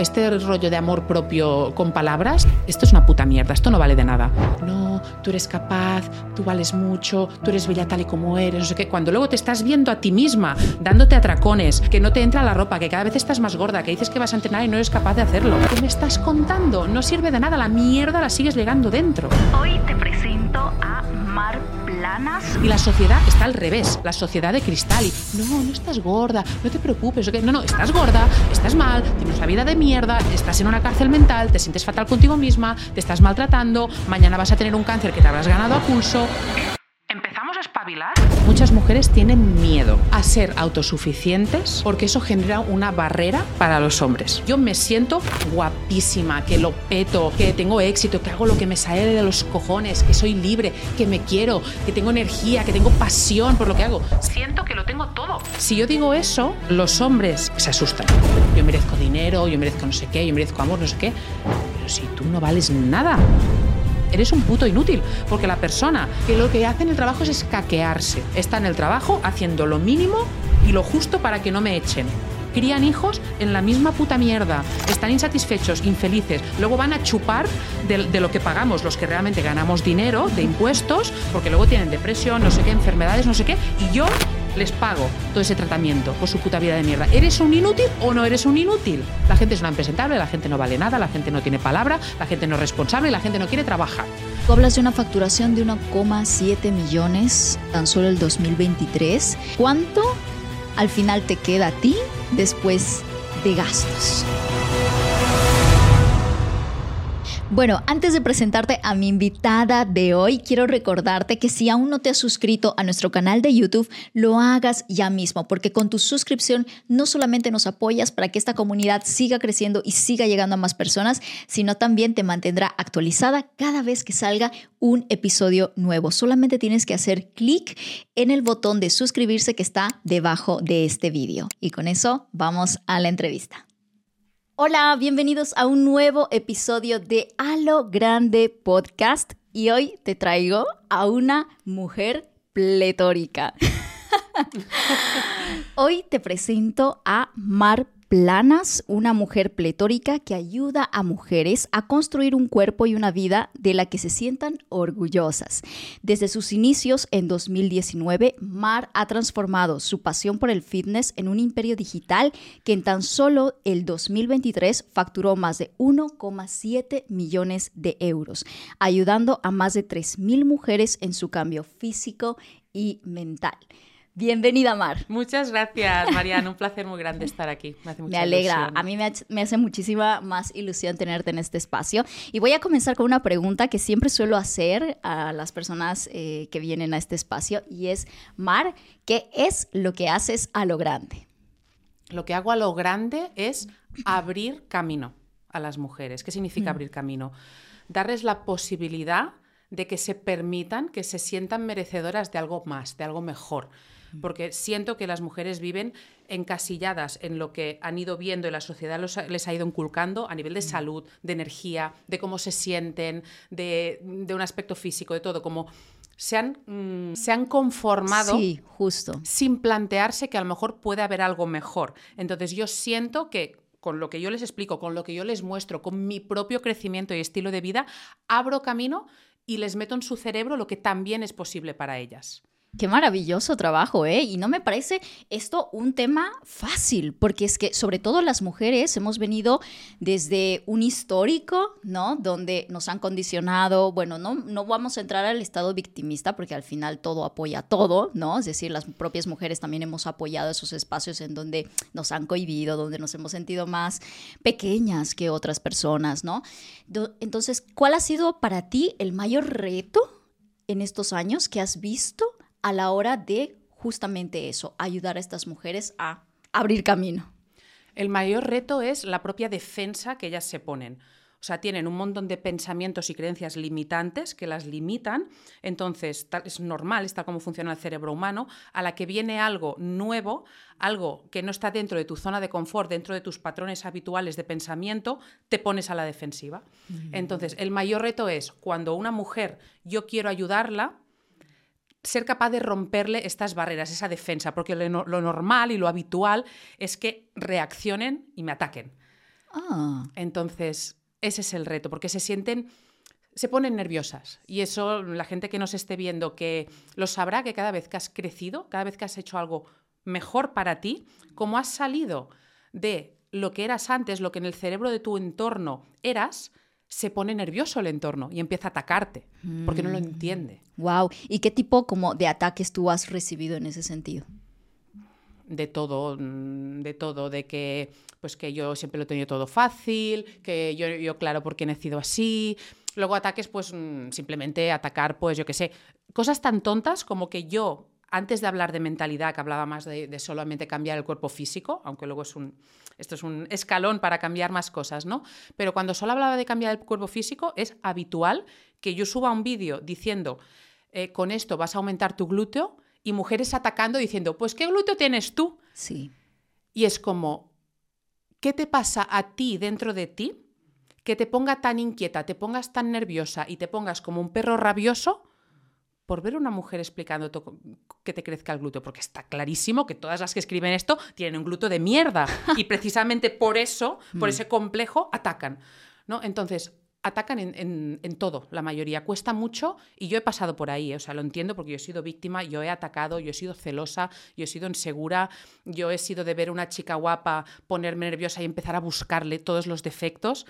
este rollo de amor propio con palabras, esto es una puta mierda, esto no vale de nada. No, tú eres capaz, tú vales mucho, tú eres bella tal y como eres, no sé qué. Cuando luego te estás viendo a ti misma, dándote atracones, que no te entra la ropa, que cada vez estás más gorda, que dices que vas a entrenar y no eres capaz de hacerlo. ¿Qué me estás contando? No sirve de nada, la mierda la sigues llegando dentro. Hoy te presento a Mar Planas. Y la sociedad está al revés, la sociedad de cristal. Y no, no estás gorda, no te preocupes. ¿ok? No, no, estás gorda, estás mal, tienes una vida de mierda, estás en una cárcel mental, te sientes fatal contigo misma, te estás maltratando, mañana vas a tener un cáncer que te habrás ganado a pulso. ¿Empezamos espabilar? Muchas mujeres tienen miedo a ser autosuficientes porque eso genera una barrera para los hombres. Yo me siento guapísima, que lo peto, que tengo éxito, que hago lo que me sale de los cojones, que soy libre, que me quiero, que tengo energía, que tengo pasión por lo que hago. Siento que lo tengo todo. Si yo digo eso, los hombres se asustan. Yo merezco dinero, yo merezco no sé qué, yo merezco amor, no sé qué. Pero si tú no vales nada, eres un puto inútil, porque la persona que lo que hace en el trabajo es escaquearse. Está en el trabajo haciendo lo mínimo y lo justo para que no me echen. Crían hijos en la misma puta mierda, están insatisfechos, infelices, luego van a chupar de, de lo que pagamos los que realmente ganamos dinero de impuestos, porque luego tienen depresión, no sé qué, enfermedades, no sé qué, y yo les pago todo ese tratamiento por su puta vida de mierda. ¿Eres un inútil o no eres un inútil? La gente es una impresentable, la gente no vale nada, la gente no tiene palabra, la gente no es responsable la gente no quiere trabajar. Tú hablas de una facturación de 1,7 millones tan solo el 2023. ¿Cuánto al final te queda a ti después de gastos? Bueno, antes de presentarte a mi invitada de hoy, quiero recordarte que si aún no te has suscrito a nuestro canal de YouTube, lo hagas ya mismo, porque con tu suscripción no solamente nos apoyas para que esta comunidad siga creciendo y siga llegando a más personas, sino también te mantendrá actualizada cada vez que salga un episodio nuevo. Solamente tienes que hacer clic en el botón de suscribirse que está debajo de este vídeo. Y con eso vamos a la entrevista. Hola, bienvenidos a un nuevo episodio de A lo Grande Podcast y hoy te traigo a una mujer pletórica. hoy te presento a Mar Planas, una mujer pletórica que ayuda a mujeres a construir un cuerpo y una vida de la que se sientan orgullosas. Desde sus inicios en 2019, Mar ha transformado su pasión por el fitness en un imperio digital que en tan solo el 2023 facturó más de 1,7 millones de euros, ayudando a más de 3.000 mujeres en su cambio físico y mental. Bienvenida, Mar. Muchas gracias, Mariana. Un placer muy grande estar aquí. Me, hace mucha Me alegra. ilusión. A mí me, ha- me hace muchísima más ilusión tenerte en este espacio. Y voy a comenzar con una pregunta que siempre suelo hacer a las personas eh, que vienen a este espacio y es, Mar, ¿qué es lo que haces a lo grande? Lo que hago a lo grande es abrir camino a las mujeres. ¿Qué significa abrir camino? Darles la posibilidad de que se permitan, que se sientan merecedoras de algo más, de algo mejor. Porque siento que las mujeres viven encasilladas en lo que han ido viendo y la sociedad los ha- les ha ido inculcando a nivel de salud, de energía, de cómo se sienten, de, de un aspecto físico, de todo. Como se han, mm, se han conformado Sí, justo. sin plantearse que a lo mejor puede haber algo mejor. Entonces yo siento que con lo que yo les explico, con lo que yo les muestro, con mi propio crecimiento y estilo de vida, abro camino y les meto en su cerebro lo que también es posible para ellas. Qué maravilloso trabajo, ¿eh? Y no me parece esto un tema fácil, porque es que sobre todo las mujeres hemos venido desde un histórico, ¿no? Donde nos han condicionado, bueno, no, no vamos a entrar al estado victimista, porque al final todo apoya todo, ¿no? Es decir, las propias mujeres también hemos apoyado esos espacios en donde nos han cohibido, donde nos hemos sentido más pequeñas que otras personas, ¿no? Entonces, ¿cuál ha sido para ti el mayor reto en estos años que has visto a la hora de justamente eso, ayudar a estas mujeres a abrir camino? El mayor reto es la propia defensa que ellas se ponen. O sea, tienen un montón de pensamientos y creencias limitantes que las limitan. Entonces, tal- es normal, está como funciona el cerebro humano, a la que viene algo nuevo, algo que no está dentro de tu zona de confort, dentro de tus patrones habituales de pensamiento, te pones a la defensiva. Entonces, el mayor reto es cuando una mujer, yo quiero ayudarla, ser capaz de romperle estas barreras, esa defensa, porque lo, no- lo normal y lo habitual es que reaccionen y me ataquen. Ah, Entonces, ese es el reto, porque se sienten, se ponen nerviosas. Y eso, la gente que nos esté viendo, que lo sabrá que cada vez que has crecido, cada vez que has hecho algo mejor para ti, como has salido de lo que eras antes, lo que en el cerebro de tu entorno eras, se pone nervioso el entorno y empieza a atacarte, porque no lo entiende. wow. ¿Y qué tipo como de ataques tú has recibido en ese sentido? de todo, mm, de todo, de que pues que yo siempre lo he tenido todo fácil, que yo, yo claro porque he nacido así. Luego ataques, pues mm, simplemente atacar, pues yo qué sé, cosas tan tontas como que yo, antes de hablar de mentalidad, que hablaba más de, de solamente cambiar el cuerpo físico, aunque luego es un, esto es un escalón para cambiar más cosas, ¿no? Pero cuando solo hablaba de cambiar el cuerpo físico, es habitual que yo suba un vídeo diciendo, eh, con esto vas a aumentar tu glúteo, y mujeres atacando diciendo, pues ¿qué glúteo tienes tú? Sí. Y es como, ¿qué te pasa a ti dentro de ti que te ponga tan inquieta, te pongas tan nerviosa y te pongas como un perro rabioso por ver a una mujer explicando que te crezca el glúteo? Porque está clarísimo que todas las que escriben esto tienen un glúteo de mierda y precisamente por eso, por ese complejo, atacan. ¿no? Entonces, atacan en, en- en todo, la mayoría. Cuesta mucho y yo he pasado por ahí, ¿eh? o sea, lo entiendo porque yo he sido víctima, yo he atacado, yo he sido celosa, yo he sido insegura, yo he sido de ver a una chica guapa, ponerme nerviosa y empezar a buscarle todos los defectos.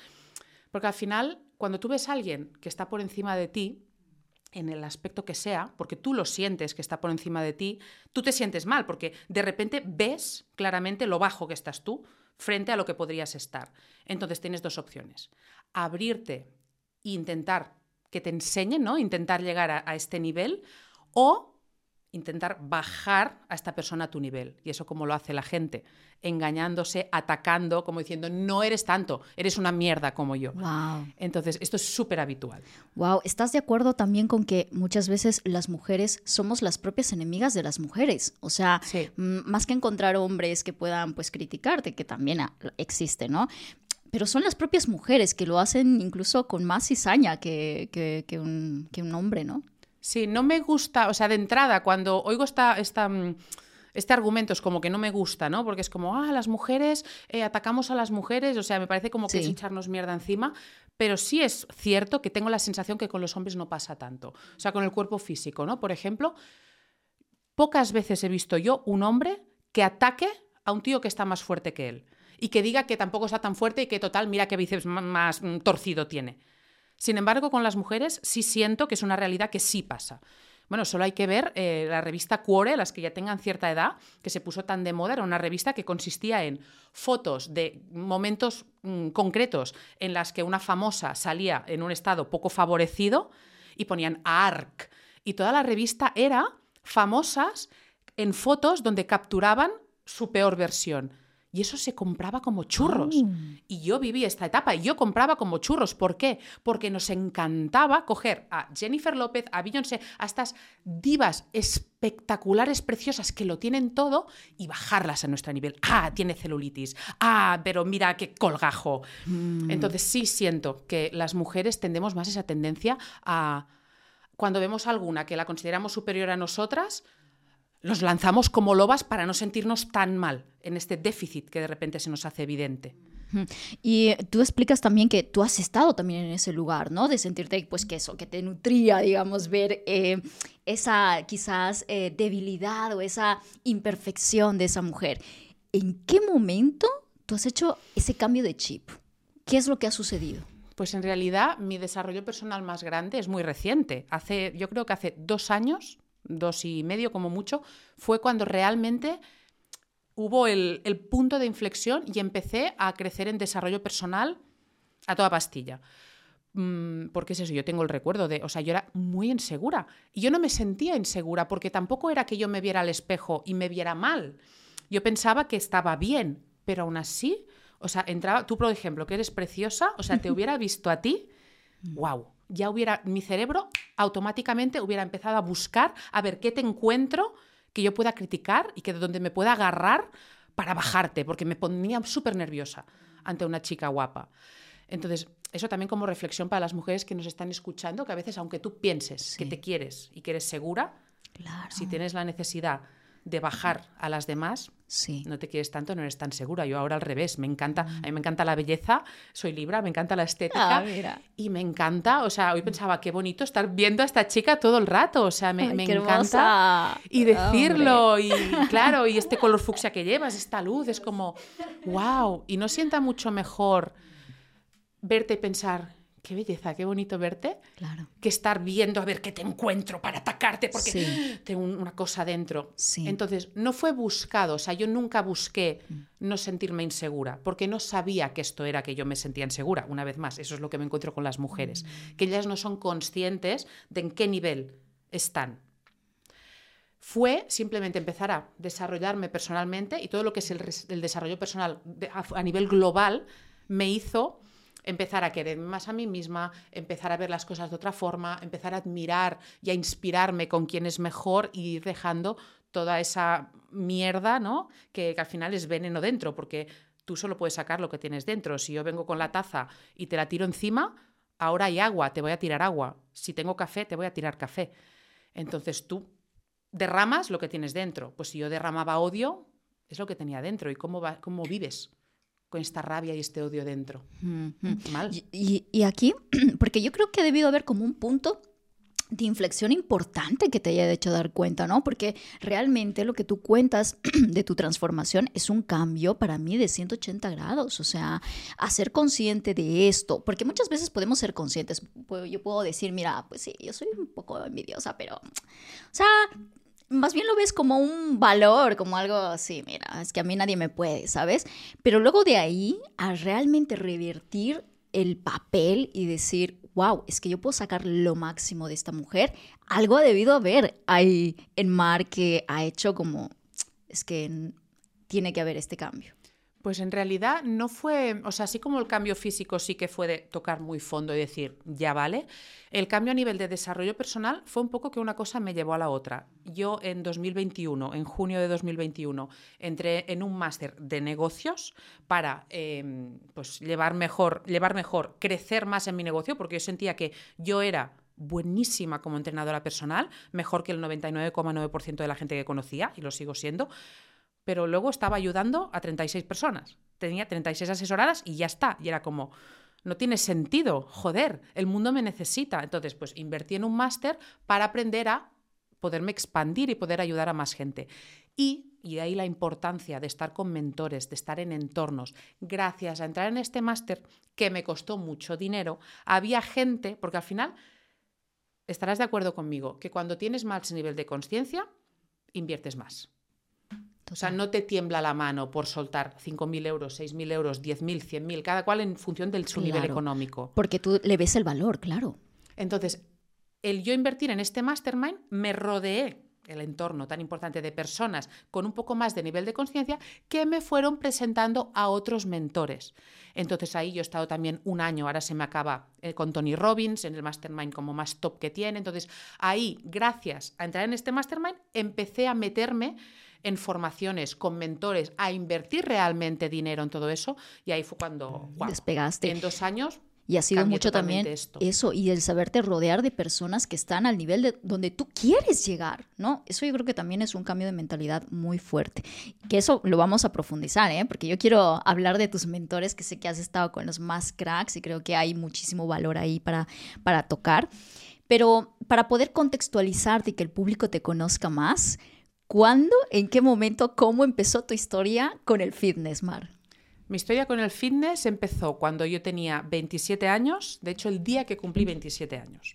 Porque al final, cuando tú ves a alguien que está por encima de ti, en el aspecto que sea, porque tú lo sientes que está por encima de ti, tú te sientes mal, porque de repente ves claramente lo bajo que estás tú frente a lo que podrías estar. Entonces tienes dos opciones. Abrirte e intentar que te enseñen, ¿no? Intentar llegar a, a este nivel o intentar bajar a esta persona a tu nivel. Y eso como lo hace la gente, engañándose, atacando, como diciendo, no eres tanto, eres una mierda como yo. Wow. Entonces, esto es súper habitual. Wow, ¿estás de acuerdo también con que muchas veces las mujeres somos las propias enemigas de las mujeres? O sea, Sí. más que encontrar hombres que puedan pues criticarte, que también existe, ¿no? Pero son las propias mujeres que lo hacen incluso con más cizaña que, que, que un, que un hombre, ¿no? Sí, no me gusta, o sea, de entrada, cuando oigo esta, esta, mm, este argumento es como que no me gusta, ¿no? Porque es como, ah, las mujeres, eh, atacamos a las mujeres, o sea, me parece como que es echarnos mierda encima, pero sí es cierto que tengo la sensación que con los hombres no pasa tanto. O sea, con el cuerpo físico, ¿no? Por ejemplo, pocas veces he visto yo un hombre que ataque a un tío que está más fuerte que él y que diga que tampoco está tan fuerte y que total, mira qué bíceps más mm, torcido tiene. Sin embargo, con las mujeres sí siento que es una realidad que sí pasa. Bueno, solo hay que ver eh, la revista Cuore, las que ya tengan cierta edad, que se puso tan de moda, era una revista que consistía en fotos de momentos mm, concretos en las que una famosa salía en un estado poco favorecido y ponían ARC. Y toda la revista era famosas en fotos donde capturaban su peor versión. Y eso se compraba como churros. Y yo viví esta etapa y yo compraba como churros. ¿Por qué? Porque nos encantaba coger a Jennifer López, a Beyoncé, a estas divas espectaculares, preciosas, que lo tienen todo y bajarlas a nuestro nivel. Ah, tiene celulitis. Ah, pero mira qué colgajo. Entonces sí siento que las mujeres tendemos más esa tendencia a... Cuando vemos alguna que la consideramos superior a nosotras, los lanzamos como lobas para no sentirnos tan mal en este déficit que de repente se nos hace evidente. Y tú explicas también que tú has estado también en ese lugar, ¿no? De sentirte, pues, que eso, que te nutría, digamos, ver eh, esa quizás eh, debilidad o esa imperfección de esa mujer. ¿En qué momento tú has hecho ese cambio de chip? ¿Qué es lo que ha sucedido? Pues en realidad mi desarrollo personal más grande es muy reciente. Hace, yo creo que hace dos años, dos y medio como mucho, fue cuando realmente hubo el, el punto de inflexión y empecé a crecer en desarrollo personal a toda pastilla. Mm, Porque es eso, yo tengo el recuerdo de, o sea, yo era muy insegura y yo no me sentía insegura porque tampoco era que yo me viera al espejo y me viera mal. Yo pensaba que estaba bien, pero aún así, o sea, entraba, tú por ejemplo, que eres preciosa, o sea, te hubiera visto a ti, wow, ya hubiera, mi cerebro automáticamente hubiera empezado a buscar a ver qué te encuentro que yo pueda criticar y que de donde me pueda agarrar para bajarte, porque me ponía súper nerviosa ante una chica guapa. Entonces, eso también como reflexión para las mujeres que nos están escuchando, que a veces, aunque tú pienses que te quieres y que eres segura, Claro. si tienes la necesidad de bajar a las demás, Sí. no te quieres tanto, no eres tan segura. Yo ahora al revés, me encanta, a mí me encanta la belleza, soy libra, me encanta la estética. Ah, mira. Y me encanta, o sea, hoy pensaba, qué bonito estar viendo a esta chica todo el rato, o sea, me, Ay, me qué encanta. hermosa. Y decirlo, y claro, y este color fucsia que llevas, esta luz, es como, wow, y no sienta mucho mejor verte y pensar, qué belleza, qué bonito verte, Claro. que estar viendo a ver qué te encuentro para atacarte, porque Sí. tengo un- una cosa dentro. Sí. Entonces, no fue buscado, o sea, yo nunca busqué no sentirme insegura, porque no sabía que esto era que yo me sentía insegura. Una vez más, eso es lo que me encuentro con las mujeres, que ellas no son conscientes de en qué nivel están. Fue simplemente empezar a desarrollarme personalmente y todo lo que es el, desarrollo personal de- a, a nivel global me hizo empezar a quererme más a mí misma, empezar a ver las cosas de otra forma, empezar a admirar y a inspirarme con quien es mejor y ir dejando toda esa mierda, ¿no? Que, que al final es veneno dentro, porque tú solo puedes sacar lo que tienes dentro. Si yo vengo con la taza y te la tiro encima, ahora hay agua, te voy a tirar agua. Si tengo café, te voy a tirar café. Entonces tú derramas lo que tienes dentro. Pues si yo derramaba odio, es lo que tenía dentro. ¿Y cómo, va- cómo vives con esta rabia y este odio dentro? Mal. Y, y- aquí, porque yo creo que ha debido haber como un punto de inflexión importante que te haya hecho dar cuenta, ¿no? Porque realmente lo que tú cuentas de tu transformación es un cambio para mí de 180 grados, o sea, a ser consciente de esto, porque muchas veces podemos ser conscientes, yo puedo decir, mira, pues sí, yo soy un poco envidiosa, pero, o sea, más bien lo ves como un valor, como algo así, mira, es que a mí nadie me puede, ¿sabes? Pero luego de ahí a realmente revertir el papel y decir, wow, es que yo puedo sacar lo máximo de esta mujer, algo ha debido haber ahí en Mar que ha hecho como, es que tiene que haber este cambio. Pues en realidad no fue, o sea, así como el cambio físico sí que fue de tocar muy fondo y decir, ya vale, el cambio a nivel de desarrollo personal fue un poco que una cosa me llevó a la otra. Yo en 2021, en junio de 2021, entré en un máster de negocios para eh, pues llevar mejor, llevar mejor, crecer más en mi negocio, porque yo sentía que yo era buenísima como entrenadora personal, mejor que el 99,9% de la gente que conocía, y lo sigo siendo, pero luego estaba ayudando a 36 personas. Tenía 36 asesoradas y ya está. Y era como, no tiene sentido, joder, el mundo me necesita. Entonces, pues invertí en un máster para aprender a poderme expandir y poder ayudar a más gente. Y, y de ahí la importancia de estar con mentores, de estar en entornos. Gracias a entrar en este máster, que me costó mucho dinero, había gente, porque al final estarás de acuerdo conmigo, que cuando tienes más nivel de conciencia, inviertes más. O sea, no te tiembla la mano por soltar 5.000 euros, 6.000 euros, 10.000, 100.000, cada cual en función de su nivel económico. Porque tú le ves el valor, claro. Entonces, el yo invertir en este mastermind, me rodeé el entorno tan importante de personas con un poco más de nivel de conciencia que me fueron presentando a otros mentores. Entonces ahí yo he estado también un año, ahora se me acaba eh, con Tony Robbins en el mastermind como más top que tiene. Entonces ahí, gracias a entrar en este mastermind, empecé a meterme en formaciones con mentores, a invertir realmente dinero en todo eso y ahí fue cuando guau, Despegaste. en dos años Y ha sido mucho también esto. eso, y el saberte rodear de personas que están al nivel de donde tú quieres llegar, ¿no? Eso yo creo que también es un cambio de mentalidad muy fuerte. Que eso lo vamos a profundizar, ¿eh? Porque yo quiero hablar de tus mentores, que sé que has estado con los más cracks y creo que hay muchísimo valor ahí para, para tocar. Pero para poder contextualizarte y que el público te conozca más, ¿cuándo, en qué momento, cómo empezó tu historia con el fitness, Mar? Mi historia con el fitness empezó cuando yo tenía 27 años, de hecho el día que cumplí 27 años.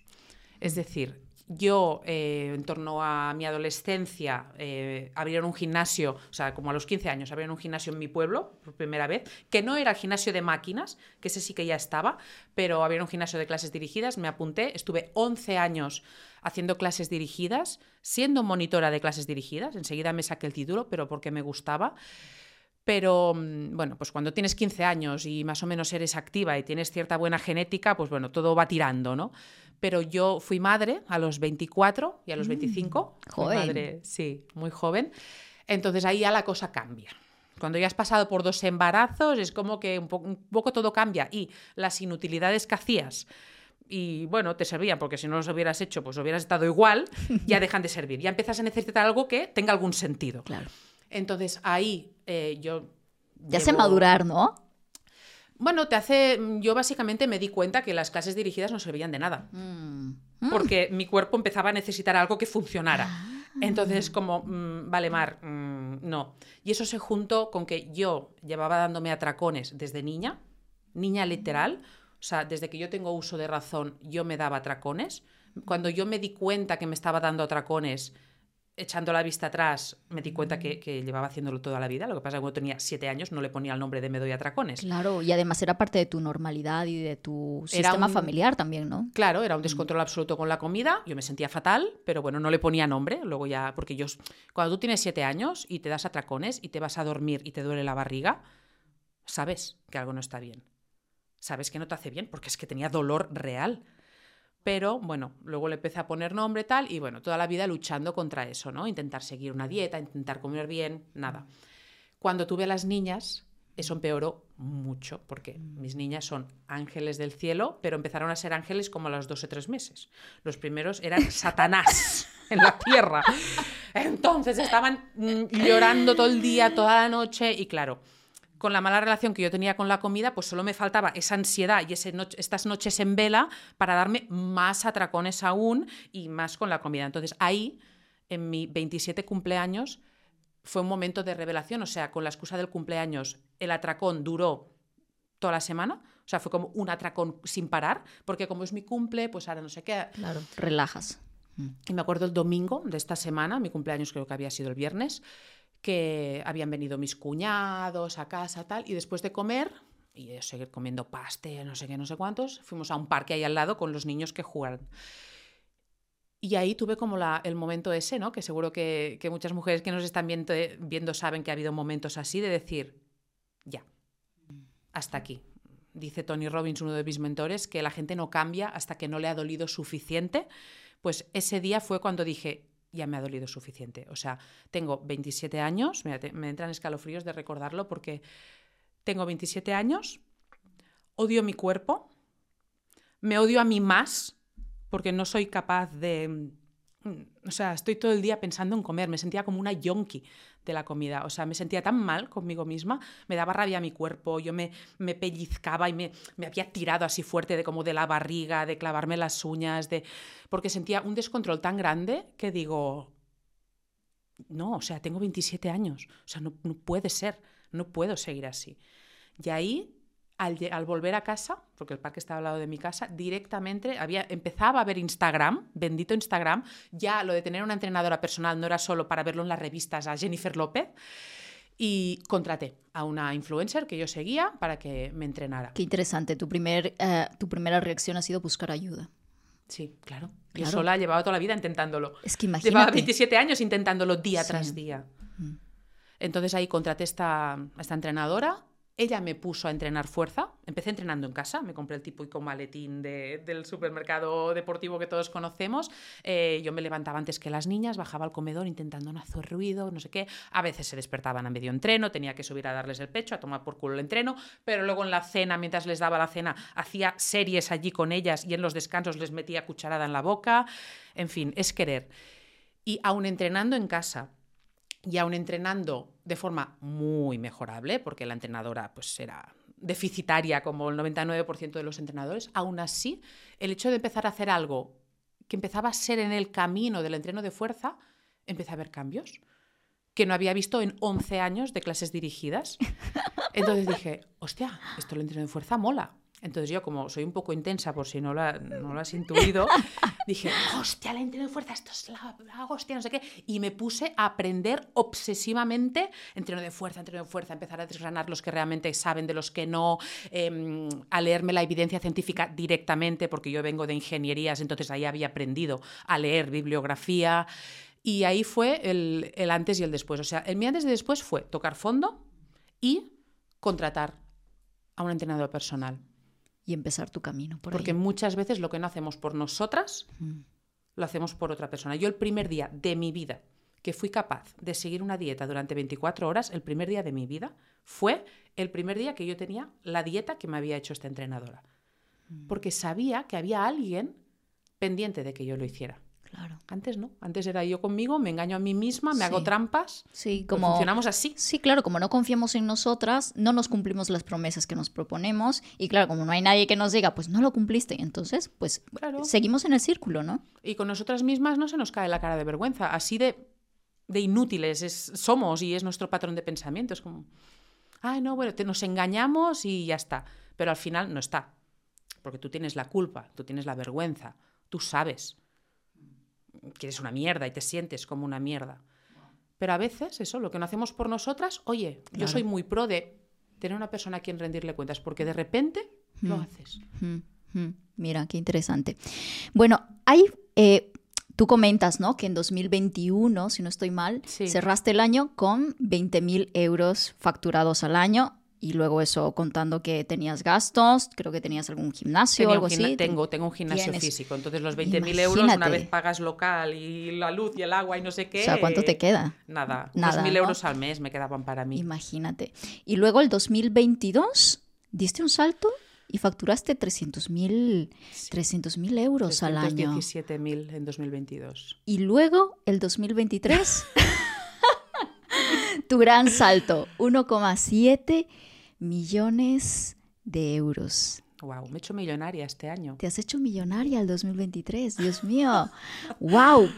Es decir, yo eh, en torno a mi adolescencia eh, abrieron un gimnasio, o sea, como a los 15 años, abrieron un gimnasio en mi pueblo por primera vez, que no era el gimnasio de máquinas, que ese sí que ya estaba, pero abrieron un gimnasio de clases dirigidas, me apunté, estuve 11 años haciendo clases dirigidas, siendo monitora de clases dirigidas, enseguida me saqué el título, pero porque me gustaba. Pero mm, bueno, pues cuando tienes 15 años y más o menos eres activa y tienes cierta buena genética, pues bueno, todo va tirando, ¿no? Pero yo fui madre a los 24 y a los 25. Fui joven. madre, sí, muy joven. Entonces ahí ya la cosa cambia. Cuando ya has pasado por dos embarazos, es como que un, po- un poco todo cambia y las inutilidades que hacías y bueno, te servían, porque si no los hubieras hecho, pues hubieras estado igual, ya dejan de servir. Ya empiezas a necesitar algo que tenga algún sentido. Claro. Entonces ahí eh, yo... Hace llevo- madurar, ¿no? Bueno, te hace... Yo básicamente me di cuenta que las clases dirigidas no servían de nada. Mm. Porque mi cuerpo empezaba a necesitar algo que funcionara. Ah. Entonces, como, mm, vale, Mar, mm, no. Y eso se juntó con que yo llevaba dándome atracones desde niña, niña literal. O sea, desde que yo tengo uso de razón, yo me daba atracones. Cuando yo me di cuenta que me estaba dando atracones, echando la vista atrás, me di cuenta que, que llevaba haciéndolo toda la vida. Lo que pasa es que cuando tenía siete años no le ponía el nombre de me doy atracones. Claro, y además era parte de tu normalidad y de tu Era sistema un- familiar también, ¿no? Claro, era un descontrol absoluto con la comida. Yo me sentía fatal, pero bueno, no le ponía nombre. Luego ya, porque yo, cuando tú tienes siete años y te das atracones y te vas a dormir y te duele la barriga, sabes que algo no está bien. Sabes que no te hace bien porque es que tenía dolor real. Pero bueno, luego le empecé a poner nombre tal y bueno, toda la vida luchando contra eso, ¿no? Intentar seguir una dieta, intentar comer bien, nada. Cuando tuve a las niñas, eso empeoró mucho, porque mis niñas son ángeles del cielo, pero empezaron a ser ángeles como a los dos o tres meses. Los primeros eran Satanás en la tierra. Entonces estaban mm, llorando todo el día, toda la noche, y claro, con la mala relación que yo tenía con la comida, pues solo me faltaba esa ansiedad y ese no- estas noches en vela para darme más atracones aún y más con la comida. Entonces ahí, en mi 27 cumpleaños, fue un momento de revelación, o sea, con la excusa del cumpleaños, el atracón duró toda la semana, o sea, fue como un atracón sin parar, porque como es mi cumple, pues ahora no sé qué. Claro. Relajas. Y me acuerdo el domingo de esta semana, mi cumpleaños creo que había sido el viernes, que habían venido mis cuñados a casa, tal, y después de comer, y de seguir comiendo pastel, no sé qué, no sé cuántos, fuimos a un parque ahí al lado con los niños que jugaban. Y ahí tuve como la- el momento ese, ¿no? Que seguro que, que muchas mujeres que nos están viendo, viendo saben que ha habido momentos así de decir, ya, hasta aquí. Dice Tony Robbins, uno de mis mentores, que la gente no cambia hasta que no le ha dolido suficiente. Pues ese día fue cuando dije, ya me ha dolido suficiente. O sea, tengo 27 años, te- me entran escalofríos de recordarlo porque tengo 27 años, odio mi cuerpo, me odio a mí más porque no soy capaz de... O sea, estoy todo el día pensando en comer, me sentía como una yonki de la comida, o sea, me sentía tan mal conmigo misma, me daba rabia mi cuerpo, yo me, me pellizcaba y me, me había tirado así fuerte de como de la barriga, de clavarme las uñas, de porque sentía un descontrol tan grande que digo, no, o sea, tengo 27 años, o sea, no, no puede ser, no puedo seguir así. Y ahí, al, volver a casa, porque el parque estaba al lado de mi casa, directamente había, empezaba a ver Instagram, bendito Instagram, ya lo de tener una entrenadora personal no era solo para verlo en las revistas a Jennifer López, y contraté a una influencer que yo seguía para que me entrenara. Qué interesante. Tu, primer, eh, tu primera reacción ha sido buscar ayuda. Sí, claro. Yo Claro. sola llevaba toda la vida intentándolo. Es que Llevaba imagínate. 27 años intentándolo día Sí. tras día. Mm. Entonces ahí contraté esta, a esta entrenadora. Ella me puso a entrenar fuerza. Empecé entrenando en casa. Me compré el típico maletín de- del supermercado deportivo que todos conocemos. Eh, yo me levantaba antes que las niñas, bajaba al comedor intentando no hacer ruido, no sé qué. A veces se despertaban a medio entreno, tenía que subir a darles el pecho, a tomar por culo el entreno. Pero luego en la cena, mientras les daba la cena, hacía series allí con ellas y en los descansos les metía cucharada en la boca. En fin, es querer. Y aún entrenando en casa, y aún entrenando de forma muy mejorable, porque la entrenadora pues era deficitaria como el 99% de los entrenadores, aún así, el hecho de empezar a hacer algo que empezaba a ser en el camino del entreno de fuerza, empecé a ver cambios que no había visto en 11 años de clases dirigidas. Entonces dije, hostia, esto del entreno de fuerza mola. Entonces yo, como soy un poco intensa, por si no lo, ha- no lo has intuido, dije, hostia, el entreno de fuerza, esto es la, la hostia, no sé qué. Y me puse a aprender obsesivamente entreno de fuerza, entreno de fuerza, empezar a desgranar los que realmente saben de los que no, em, a leerme la evidencia científica directamente, porque yo vengo de ingenierías, entonces ahí había aprendido a leer bibliografía. Y ahí fue el, el antes y el después. O sea, el mi antes y después fue tocar fondo y contratar a un entrenador personal. Y empezar tu camino por Porque ahí. muchas veces lo que no hacemos por nosotras, Mm. lo hacemos por otra persona. Yo el primer día de mi vida que fui capaz de seguir una dieta durante 24 horas, el primer día de mi vida, fue el primer día que yo tenía la dieta que me había hecho esta entrenadora. porque sabía que había alguien pendiente de que yo lo hiciera. Claro. Antes no, antes era yo conmigo, me engaño a mí misma, me hago trampas. Sí, como funcionamos así. Sí, claro, como no confiamos en nosotras, no nos cumplimos las promesas que nos proponemos y claro, como no hay nadie que nos diga, pues no lo cumpliste, entonces pues Claro. seguimos en el círculo, ¿no? Y con nosotras mismas no se nos cae la cara de vergüenza. Así de, de inútiles es- somos y es nuestro patrón de pensamiento. Es como, ay, no, bueno, te, nos engañamos y ya está. Pero al final no está. Porque tú tienes la culpa, tú tienes la vergüenza, tú sabes que eres una mierda y te sientes como una mierda. Pero a veces, eso, lo que no hacemos por nosotras, oye, yo soy muy pro de tener una persona a quien rendirle cuentas, porque de repente lo Mm. haces. Mm, mm. Mira, qué interesante. Bueno, hay, eh, tú comentas, ¿no? Que en 2021, si no estoy mal, Sí. cerraste el año con 20 mil euros facturados al año y luego eso contando que tenías gastos, creo que tenías algún gimnasio o algo gimna- así. Tengo, tengo un gimnasio Tienes. físico. Entonces, los 20.000 euros, una vez pagas local y la luz y el agua y no sé qué. O sea, ¿cuánto te queda? Nada, Nada, 1.000 ¿no? euros al mes me quedaban para mí. Imagínate. Y luego el 2022 diste un salto y facturaste 300 mil 300 mil euros al año. 317.000 en 2022. Y luego el 2023, tu gran salto, 1,7 millones de euros. Wow, me he hecho millonaria este año. Te has hecho millonaria el 2023, Dios mío. ¡Wow!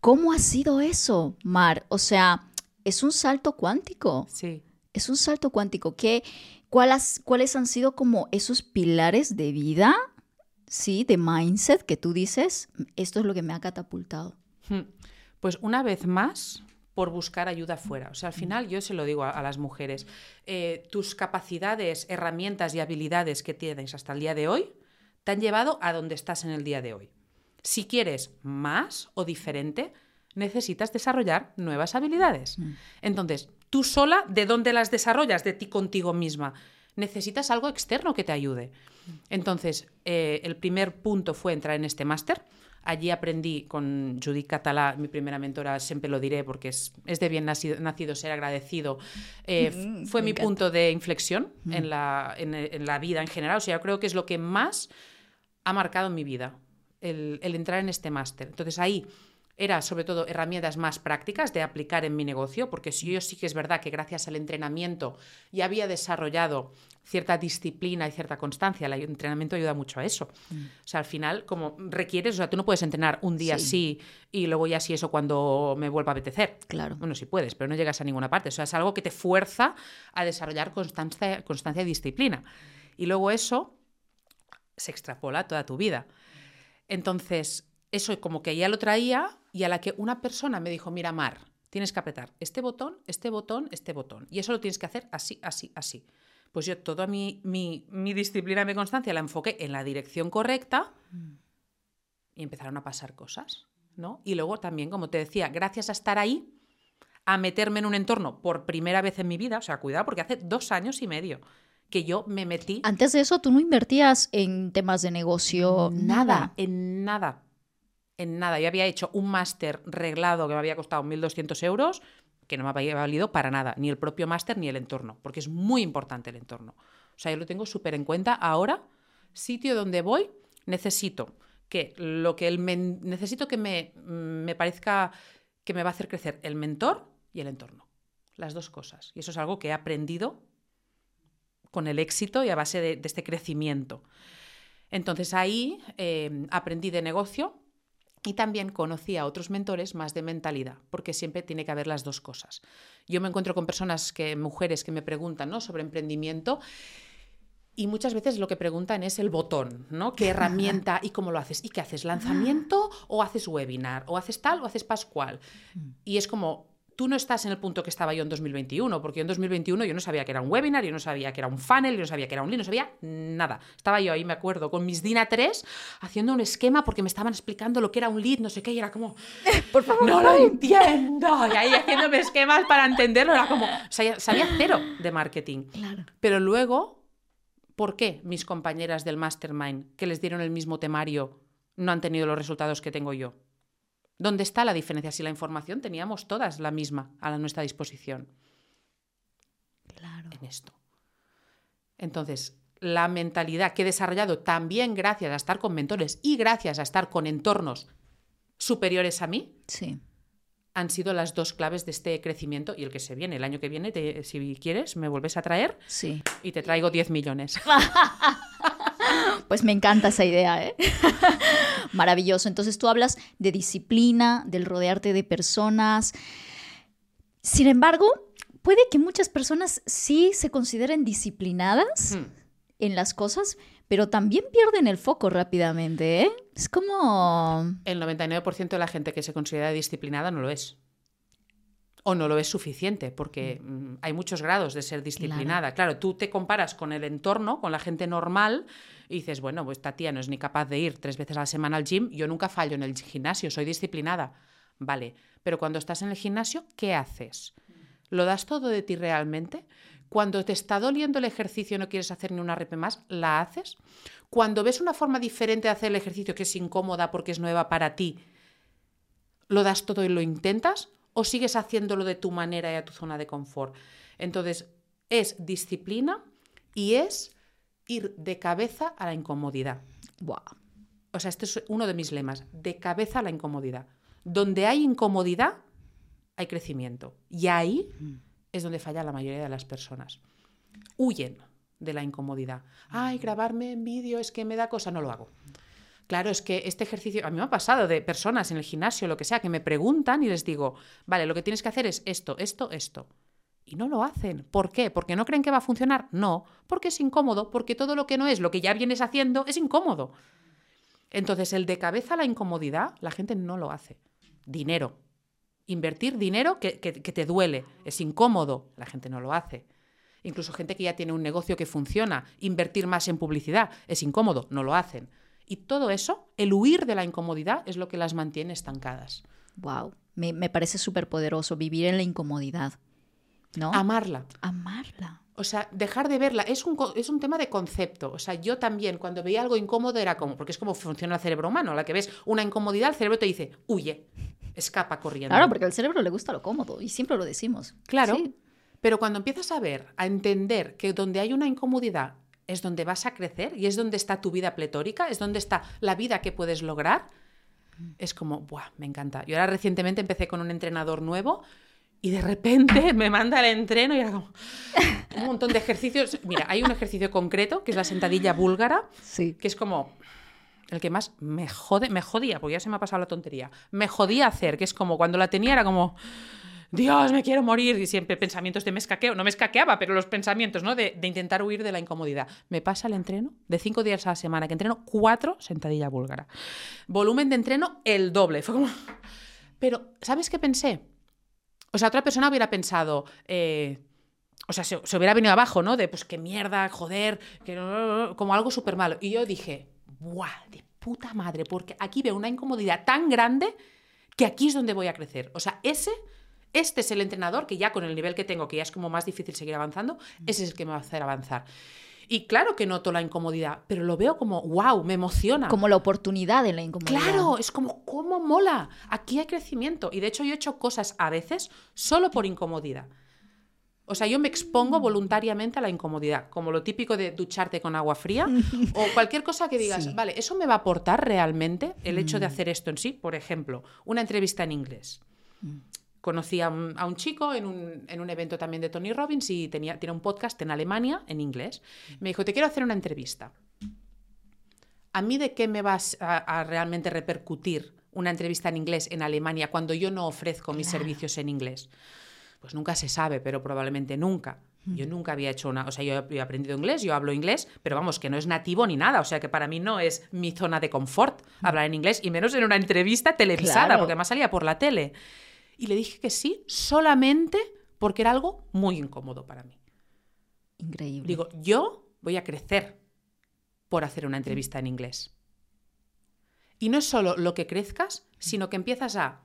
¿Cómo ha sido eso, Mar? O sea, es un salto cuántico. Sí. Es un salto cuántico. ¿Qué, cuáles, ¿Cuáles han sido como esos pilares de vida, sí, de mindset que tú dices? Esto es lo que me ha catapultado. Hmm. Pues una vez más, por buscar ayuda fuera. O sea, al final yo se lo digo a, a las mujeres, eh, tus capacidades, herramientas y habilidades que tienes hasta el día de hoy te han llevado a donde estás en el día de hoy. Si quieres más o diferente, necesitas desarrollar nuevas habilidades. Entonces, tú sola, ¿de dónde las desarrollas? De ti contigo misma. Necesitas algo externo que te ayude. Entonces, eh, el primer punto fue entrar en este máster. Allí aprendí con Judith Catalá, mi primera mentora, siempre lo diré porque es, es de bien nacido, nacido ser agradecido. Eh, Mm, fue mi encanta. punto de inflexión en, la, en, en la vida en general. O sea, yo creo que es lo que más ha marcado en mi vida, el, el entrar en este máster. Entonces ahí era sobre todo herramientas más prácticas de aplicar en mi negocio, porque si yo sí que es verdad que gracias al entrenamiento ya había desarrollado cierta disciplina y cierta constancia, el entrenamiento ayuda mucho a eso. O sea, al final, como requieres, o sea, tú no puedes entrenar un día Sí. sí y luego ya sí eso cuando me vuelva a apetecer. Claro. Bueno, sí puedes, pero no llegas a ninguna parte. O sea, es algo que te fuerza a desarrollar constancia, constancia y disciplina. Y luego eso se extrapola toda tu vida. Entonces, eso como que ya lo traía y a la que una persona me dijo, mira, Mar, tienes que apretar este botón, este botón, este botón. Y eso lo tienes que hacer así, así, así. Pues yo toda mi, mi, mi disciplina mi constancia la enfoqué en la dirección correcta y empezaron a pasar cosas, ¿no? Y luego también, como te decía, gracias a estar ahí, a meterme en un entorno por primera vez en mi vida, o sea, cuidado, porque hace dos años y medio que yo me metí Antes de eso, tú no invertías en temas de negocio, nada, en nada, en nada. Yo había hecho un máster reglado que me había costado 1.200 euros, que no me había valido para nada, ni el propio máster ni el entorno, porque es muy importante el entorno. O sea, yo lo tengo súper en cuenta. Ahora, sitio donde voy, necesito que lo que el necesito que me, me parezca que me va a hacer crecer el mentor y el entorno. Las dos cosas. Y eso es algo que he aprendido con el éxito y a base de, de este crecimiento. Entonces ahí eh, aprendí de negocio y también conocí a otros mentores más de mentalidad, porque siempre tiene que haber las dos cosas. Yo me encuentro con personas, que, mujeres que me preguntan ¿no? sobre emprendimiento y muchas veces lo que preguntan es el botón, ¿no? ¿Qué herramienta y cómo lo haces? ¿Y qué haces? ¿Lanzamiento o haces webinar? ¿O haces tal o haces pascual? Y es como, tú no estás en el punto que estaba yo en 2021, porque yo en 2021 yo no sabía que era un webinar, yo no sabía que era un funnel, yo no sabía que era un lead, no sabía nada. Estaba yo ahí, me acuerdo, con mis DIN A3 haciendo un esquema porque me estaban explicando lo que era un lead, no sé qué, y era como, Por favor. no lo entiendo. Y ahí haciéndome esquemas para entenderlo, era como, sabía, sabía cero de marketing. Claro. Pero luego, ¿por qué mis compañeras del mastermind que les dieron el mismo temario no han tenido los resultados que tengo yo? ¿Dónde está la diferencia? Si la información teníamos todas la misma a nuestra disposición Claro. en esto. Entonces, la mentalidad que he desarrollado también gracias a estar con mentores y gracias a estar con entornos superiores a mí, Sí. han sido las dos claves de este crecimiento y el que se viene. El año que viene, te- si quieres, me vuelves a traer Sí. y te traigo 10 millones. Pues me encanta esa idea, ¿eh? Maravilloso. Entonces tú hablas de disciplina, del rodearte de personas. Sin embargo, puede que muchas personas sí se consideren disciplinadas Hmm. en las cosas, pero también pierden el foco rápidamente, ¿eh? Es como... El 99% de la gente que se considera disciplinada no lo es. O no lo es suficiente, porque mm, hay muchos grados de ser disciplinada. Claro. tú te comparas con el entorno, con la gente normal, y dices, bueno, pues esta tía no es ni capaz de ir tres veces a la semana al gym, yo nunca fallo en el gimnasio, soy disciplinada. Vale, pero cuando estás en el gimnasio, ¿qué haces? ¿Lo das todo de ti realmente? Cuando te está doliendo el ejercicio y no quieres hacer ni una repe más, ¿la haces? Cuando ves una forma diferente de hacer el ejercicio que es incómoda porque es nueva para ti, ¿lo das todo y lo intentas? ¿O sigues haciéndolo de tu manera y a tu zona de confort? Entonces, es disciplina y es ir de cabeza a la incomodidad. Wow. O sea, este es uno de mis lemas, de cabeza a la incomodidad. Donde hay incomodidad, hay crecimiento. Y ahí es donde falla la mayoría de las personas. Huyen de la incomodidad. Ay, grabarme en vídeo es que me da cosa, no lo hago. Claro, es que este ejercicio, a mí me ha pasado de personas en el gimnasio, lo que sea, que me preguntan y les digo, vale, lo que tienes que hacer es esto, esto, esto. Y no lo hacen. ¿Por qué? ¿Porque no creen que va a funcionar? No, porque es incómodo, porque todo lo que no es lo que ya vienes haciendo es incómodo. Entonces, el de cabeza la incomodidad, la gente no lo hace. Dinero. Invertir dinero que, que- que te duele, es incómodo, la gente no lo hace. Incluso gente que ya tiene un negocio que funciona, invertir más en publicidad, es incómodo, no lo hacen. Y todo eso, el huir de la incomodidad, es lo que las mantiene estancadas. Wow. Me, me parece súper poderoso vivir en la incomodidad. ¿No? Amarla. Amarla. O sea, dejar de verla es un, es un tema de concepto. O sea, yo también cuando veía algo incómodo era como, porque es como funciona el cerebro humano, la que ves una incomodidad, el cerebro te dice, huye, escapa corriendo. Claro, porque al cerebro le gusta lo cómodo y siempre lo decimos. Claro. Sí. Pero cuando empiezas a ver, a entender que donde hay una incomodidad es donde vas a crecer y es donde está tu vida pletórica, es donde está la vida que puedes lograr, es como, ¡buah! Me encanta. Yo ahora recientemente empecé con un entrenador nuevo y de repente me manda al entreno y era como un montón de ejercicios. Mira, hay un ejercicio concreto que es la sentadilla búlgara, Sí. que es como el que más me jode, me jodía, porque ya se me ha pasado la tontería, me jodía hacer, que es como cuando la tenía era como, Dios, me quiero morir, y siempre pensamientos de me escaqueo, no me escaqueaba, pero los pensamientos, ¿no? De, de intentar huir de la incomodidad. Me pasa el entreno, de cinco días a la semana, que entreno cuatro sentadilla búlgara. Volumen de entreno el doble, fue como... Pero, ¿sabes qué pensé? O sea, otra persona hubiera pensado... eh, o sea, se, hubiera venido abajo, ¿no? De pues qué mierda, joder, que como algo súper malo. Y yo dije, ¡buah! De puta madre, porque aquí veo una incomodidad tan grande que aquí es donde voy a crecer. O sea, ese, este es el entrenador que ya con el nivel que tengo, que ya es como más difícil seguir avanzando, ese es el que me va a hacer avanzar. Y claro que noto la incomodidad, pero lo veo como, wow, me emociona. Como la oportunidad de la incomodidad. Claro, es como, ¿cómo mola? Aquí hay crecimiento. Y de hecho yo he hecho cosas a veces solo por incomodidad. O sea, yo me expongo voluntariamente a la incomodidad, como lo típico de ducharte con agua fría o cualquier cosa que digas, Sí. vale, ¿eso me va a aportar realmente el hecho de hacer esto en sí? Por ejemplo, una entrevista en inglés. Conocí a un, a un chico en un, en un evento también de Tony Robbins y tenía, tiene un podcast en Alemania en inglés. Me dijo, te quiero hacer una entrevista. ¿A mí de qué me vas a, a realmente repercutir una entrevista en inglés en Alemania cuando yo no ofrezco mis servicios en inglés? Pues nunca se sabe, pero probablemente nunca. Yo nunca había hecho una, o sea, yo he aprendido inglés, yo hablo inglés, pero vamos, que no es nativo ni nada, o sea, que para mí no es mi zona de confort hablar en inglés y menos en una entrevista televisada, Claro. porque además salía por la tele. Y le dije que sí, solamente porque era algo muy incómodo para mí. Increíble. Digo, yo voy a crecer por hacer una entrevista en inglés. Y no es solo lo que crezcas, sino que empiezas a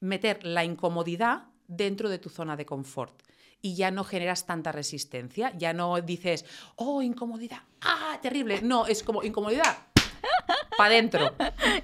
meter la incomodidad dentro de tu zona de confort. Y ya no generas tanta resistencia, ya no dices, oh, incomodidad, ah, terrible. No, es como incomodidad, para adentro.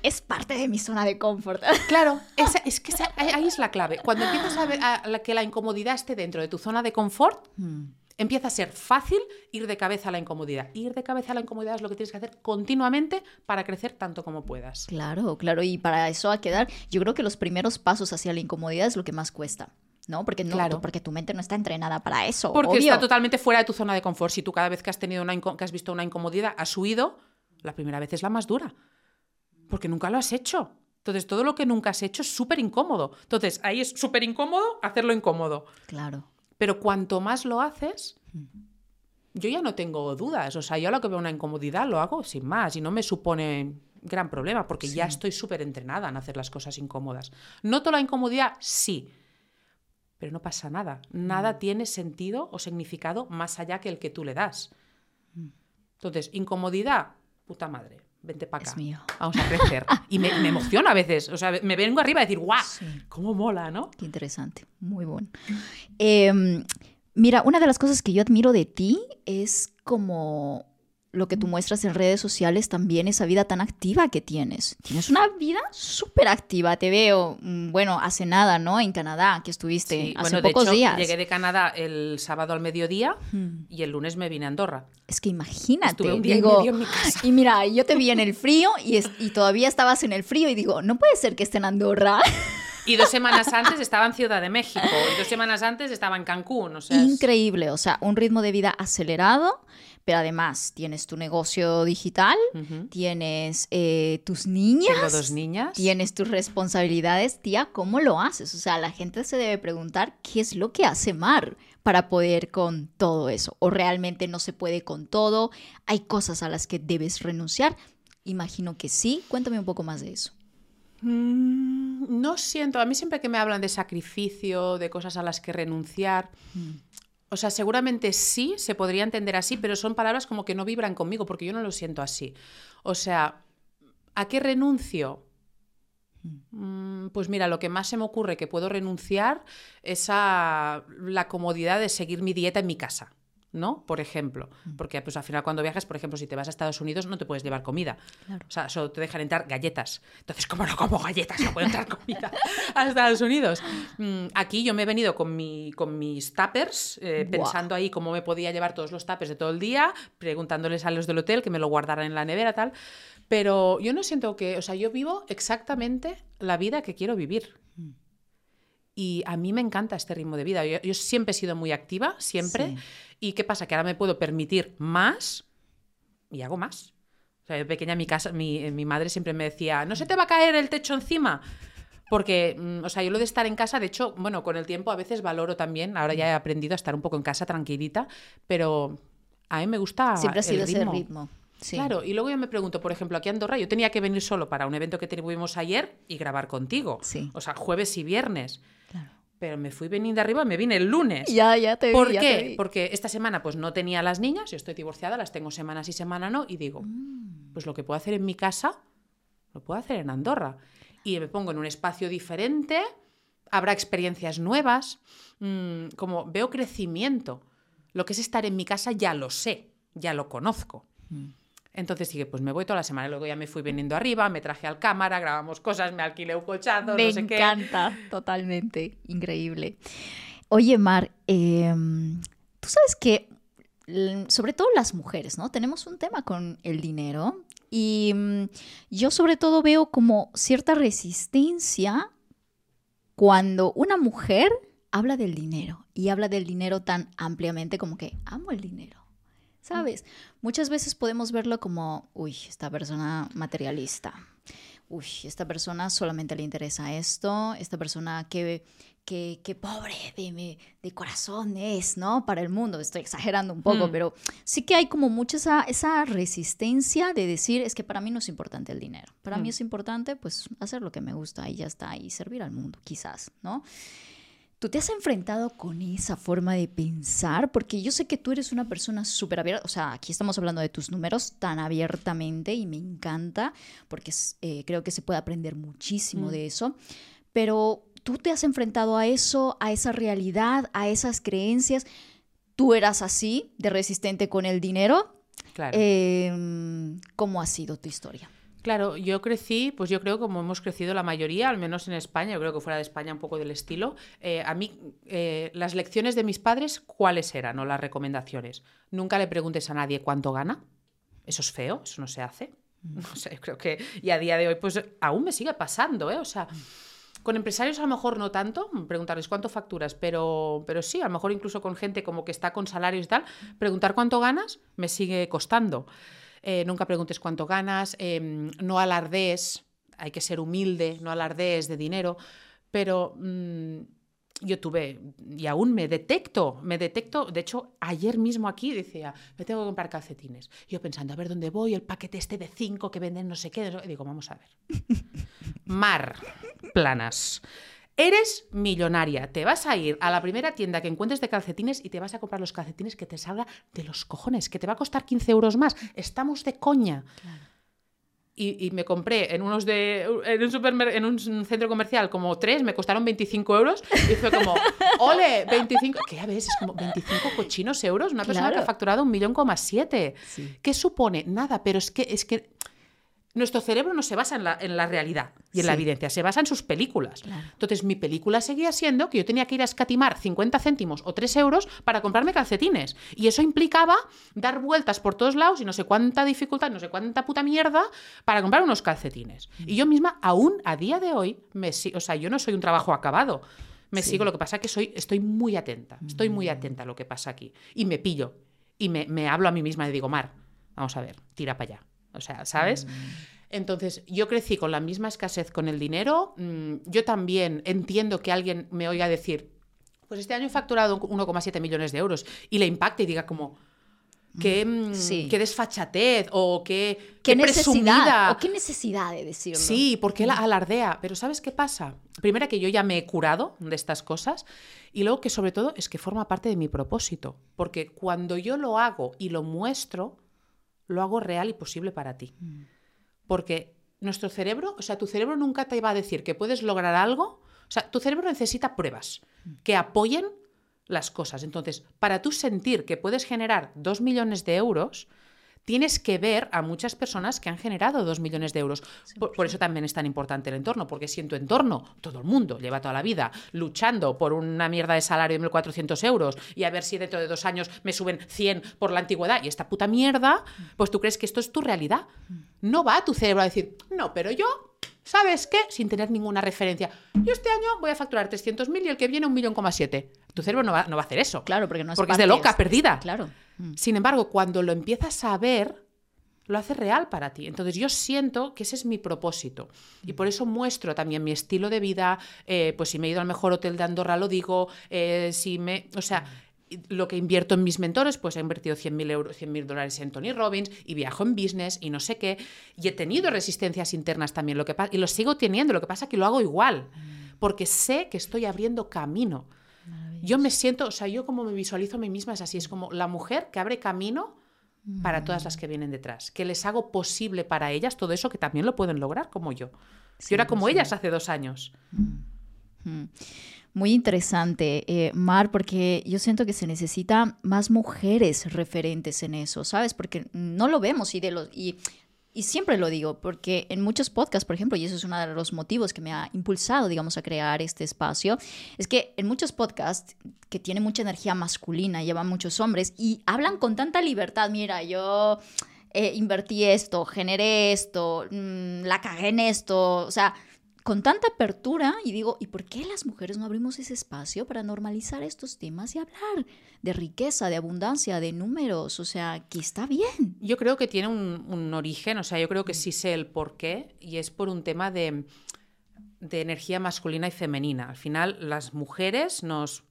es parte de mi zona de confort. Claro, esa- es que esa- ahí es la clave. Cuando empiezas a ver a la- que la incomodidad esté dentro de tu zona de confort, Mm. empieza a ser fácil ir de cabeza a la incomodidad. Ir de cabeza a la incomodidad es lo que tienes que hacer continuamente para crecer tanto como puedas. Claro, claro. Y para eso a quedar, yo creo que los primeros pasos hacia la incomodidad es lo que más cuesta. ¿no? Porque, no, Claro. porque tu mente no está entrenada para eso. Porque obvio. está totalmente fuera de tu zona de confort. Si tú cada vez que has tenido una que has visto una incomodidad has huido, la primera vez es la más dura. Porque nunca lo has hecho. Entonces, todo lo que nunca has hecho es súper incómodo. Entonces, ahí es súper incómodo hacerlo incómodo. Claro. Pero cuanto más lo haces, yo ya no tengo dudas. O sea, yo lo que veo una incomodidad lo hago sin más y no me supone gran problema porque ya estoy súper entrenada en hacer las cosas incómodas. ¿Noto la incomodidad? Sí. Pero no pasa nada. Nada tiene sentido o significado más allá que el que tú le das. Entonces, incomodidad, puta madre, vente para Es acá. mío. Vamos a crecer. Y me, me emociona a veces. O sea, me vengo arriba a decir, ¡guau! Sí. ¡Cómo mola, ¿no? Qué interesante, muy bueno. Em, mira, una de las cosas que yo admiro de ti es como lo que tú muestras en redes sociales también, esa vida tan activa que tienes. Tienes una vida súper activa, te veo, mm, bueno, hace nada, ¿no? En Canadá, que estuviste Sí, hace bueno, de pocos hecho, días. llegué de Canadá el sábado al mediodía Hmm. y el lunes me vine a Andorra. Es que imagínate, Estuve un día y digo, medio en mi casa. y mira, yo te vi en el frío y, es- y todavía estabas en el frío y digo, no puede ser que esté en Andorra. Y dos semanas antes estaba en Ciudad de México y dos semanas antes estaba en Cancún. O sea, es- Increíble, o sea, un ritmo de vida acelerado, pero además tienes tu negocio digital, tienes eh, tus niñas, Tengo dos niñas. tienes tus responsabilidades, tía, ¿cómo lo haces? O sea, la gente se debe preguntar qué es lo que hace Mar para poder con todo eso, o realmente no se puede con todo, hay cosas a las que debes renunciar. Imagino que sí, cuéntame un poco más de eso. Mm, no siento, a mí siempre que me hablan de sacrificio, de cosas a las que renunciar, o sea, seguramente sí, se podría entender así, pero son palabras como que no vibran conmigo porque yo no lo siento así. O sea, ¿a qué renuncio? Mm, Pues mira, lo que más se me ocurre que puedo renunciar es a la comodidad de seguir mi dieta en mi casa, ¿no? Por ejemplo, porque pues al final cuando viajas, por ejemplo, si te vas a Estados Unidos no te puedes llevar comida. Claro. O sea, solo te dejan entrar galletas. Entonces, ¿cómo no como galletas? No puedo entrar comida a Estados Unidos. Mm, Aquí yo me he venido con, mi, con mis tuppers, eh, pensando ahí cómo me podía llevar todos los tuppers de todo el día, preguntándoles a los del hotel que me lo guardaran en la nevera, tal. Pero yo no siento que, o sea, yo vivo exactamente la vida que quiero vivir. Y a mí me encanta este ritmo de vida. Yo, yo siempre he sido muy activa, siempre. Sí. ¿Y qué pasa? Que ahora me puedo permitir más y hago más. O sea, de pequeña mi casa, mi, eh, mi madre siempre me decía, no se te va a caer el techo encima. Porque, mm, o sea, yo lo de estar en casa, de hecho, bueno, con el tiempo a veces valoro también, ahora ya he aprendido a estar un poco en casa tranquilita, pero a mí me gusta Siempre ha el sido ese ritmo. Sí. Claro, y luego yo me pregunto, por ejemplo, aquí a Andorra, yo tenía que venir solo para un evento que tuvimos ayer y grabar contigo. Sí. O sea, jueves y viernes. Claro. Pero me fui veniendo arriba, me vine el lunes. Ya, ya te vi, ¿Por ya te qué? vi. Porque esta semana pues no tenía las niñas, yo estoy divorciada, las tengo semanas y semana no, y digo, Mm. pues lo que puedo hacer en mi casa, lo puedo hacer en Andorra. Y me pongo en un espacio diferente, habrá experiencias nuevas, mm, como veo crecimiento. Lo que es estar en mi casa ya lo sé, ya lo conozco. Mm. Entonces dije, pues me voy toda la semana. Luego ya me fui viniendo arriba, me traje al cámara, grabamos cosas, me alquilé un colchado, Me no sé qué. encanta, totalmente, increíble. Oye, Mar, em, tú sabes que, l- sobre todo las mujeres, ¿no? Tenemos un tema con el dinero y mm, yo sobre todo veo como cierta resistencia cuando una mujer habla del dinero y habla del dinero tan ampliamente como que amo el dinero. ¿Sabes? Muchas veces podemos verlo como, uy, esta persona materialista. Uy, esta persona solamente le interesa esto. Esta persona que, que, que pobre de, de corazón es, ¿no? Para el mundo. Estoy exagerando un poco, Mm. pero sí que hay como mucha esa, esa resistencia de decir, es que para mí no es importante el dinero. Para mí Mm. es importante, pues, hacer lo que me gusta y ya está. Y servir al mundo, quizás, ¿no? ¿Tú te has enfrentado con esa forma de pensar? Porque yo sé que tú eres una persona súper abierta, o sea, aquí estamos hablando de tus números tan abiertamente y me encanta porque eh, creo que se puede aprender muchísimo Mm. de eso, pero tú te has enfrentado a eso, a esa realidad, a esas creencias. ¿Tú eras así, de resistente con el dinero? Claro. Eh, ¿Cómo ha sido tu historia? Claro, yo crecí, pues yo creo como hemos crecido la mayoría, al menos en España, yo creo que fuera de España un poco del estilo. Eh, a mí, eh, las lecciones de mis padres, ¿cuáles eran o las recomendaciones? Nunca le preguntes a nadie cuánto gana. Eso es feo, eso no se hace. No sé, yo creo que, y a día de hoy, pues aún me sigue pasando, ¿eh? O sea, con empresarios a lo mejor no tanto, preguntarles cuánto facturas, pero, pero sí, a lo mejor incluso con gente como que está con salarios y tal, preguntar cuánto ganas me sigue costando. Eh, nunca preguntes cuánto ganas, em, no alardees, hay que ser humilde, no alardees de dinero, pero mm, yo tuve, y aún me detecto, me detecto, de hecho, ayer mismo aquí decía, me tengo que comprar calcetines. Yo pensando, a ver dónde voy, el paquete este de cinco que venden no sé qué, y digo, vamos a ver. Mar, planas. Eres millonaria, te vas a ir a la primera tienda que encuentres de calcetines y te vas a comprar los calcetines que te salga de los cojones, que te va a costar 15 euros más. Estamos de coña. Y, me compré en unos de en un, en un centro comercial como tres, me costaron 25 euros y fue como, ole, 25, que a ves, es como 25 cochinos euros, una persona que ha facturado un millón coma siete. ¿Qué supone? Nada, pero es que, es que nuestro cerebro no se basa en la, en la realidad y en la evidencia, se basa en sus películas. Entonces, mi película seguía siendo que yo tenía que ir a escatimar 50 céntimos o 3 euros para comprarme calcetines. Y eso implicaba dar vueltas por todos lados y no sé cuánta dificultad, no sé cuánta puta mierda para comprar unos calcetines. Y yo misma, aún a día de hoy, me, o sea, yo no soy un trabajo acabado. Me sigo, lo que pasa es que soy, estoy muy atenta, estoy muy atenta a lo que pasa aquí. Y me pillo. Y me, me hablo a mí misma y digo, Mar, vamos a ver, tira para allá o sea, ¿sabes? Mm. Entonces, yo crecí con la misma escasez con el dinero. Mm, yo también entiendo que alguien me oiga decir, pues este año he facturado 1,7 millones de euros y le impacte y diga como, qué, mm, qué desfachatez o qué, qué, necesidad. O qué necesidad de decirlo. Sí, porque la alardea. Pero ¿sabes qué pasa? Primero que yo ya me he curado de estas cosas y luego que sobre todo es que forma parte de mi propósito. Porque cuando yo lo hago y lo muestro, lo hago real y posible para ti. Mm. Porque nuestro cerebro, o sea, tu cerebro nunca te va a decir que puedes lograr algo. O sea, tu cerebro necesita pruebas mm. que apoyen las cosas. Entonces, para tú sentir que puedes generar dos millones de euros, tienes que ver a muchas personas que han generado dos millones de euros. Por, eso también es tan importante el entorno, porque si en tu entorno todo el mundo lleva toda la vida luchando por una mierda de salario de 1.400 euros y a ver si dentro de dos años me suben 100 por la antigüedad y esta puta mierda, pues tú crees que esto es tu realidad. No va a tu cerebro a decir, no, pero yo ¿sabes qué? Sin tener ninguna referencia. Yo este año voy a facturar 300.000 y el que viene un millón coma siete. Tu cerebro no va, no va, a hacer eso. Claro, porque no es Porque es de loca, perdida. Claro. Mm. Sin embargo, cuando lo empiezas a ver, lo hace real para ti. Entonces yo siento que ese es mi propósito. Y por eso muestro también mi estilo de vida. Eh, pues si me he ido al mejor hotel de Andorra, lo digo. Eh, si me. O sea lo que invierto en mis mentores, pues he invertido 100.000 euros, 100.000 dólares en Tony Robbins y viajo en business y no sé qué. Y he tenido resistencias internas también, lo que y lo sigo teniendo. Lo que pasa es que lo hago igual, porque sé que estoy abriendo camino. Yo me siento, o sea, yo como me visualizo a mí misma es así, es como la mujer que abre camino para todas las que vienen detrás, que les hago posible para ellas todo eso que también lo pueden lograr como yo. yo era como ellas hace dos años. Muy interesante, eh, Mar, porque yo siento que se necesita más mujeres referentes en eso, ¿sabes? Porque no lo vemos y de los y y siempre lo digo, porque en muchos podcasts, por ejemplo, y eso es uno de los motivos que me ha impulsado, digamos, a crear este espacio, es que en muchos podcasts que tienen mucha energía masculina, llevan muchos hombres y hablan con tanta libertad, mira, yo eh, invertí esto, generé esto, mm, la cagué en esto, o sea, con tanta apertura y digo, ¿y por qué las mujeres no abrimos ese espacio para normalizar estos temas y hablar de riqueza, de abundancia, de números? O sea, que está bien. Yo creo que tiene un, origen, o sea, yo creo que sí sé el por qué y es por un tema de, de energía masculina y femenina. Al final, las mujeres nos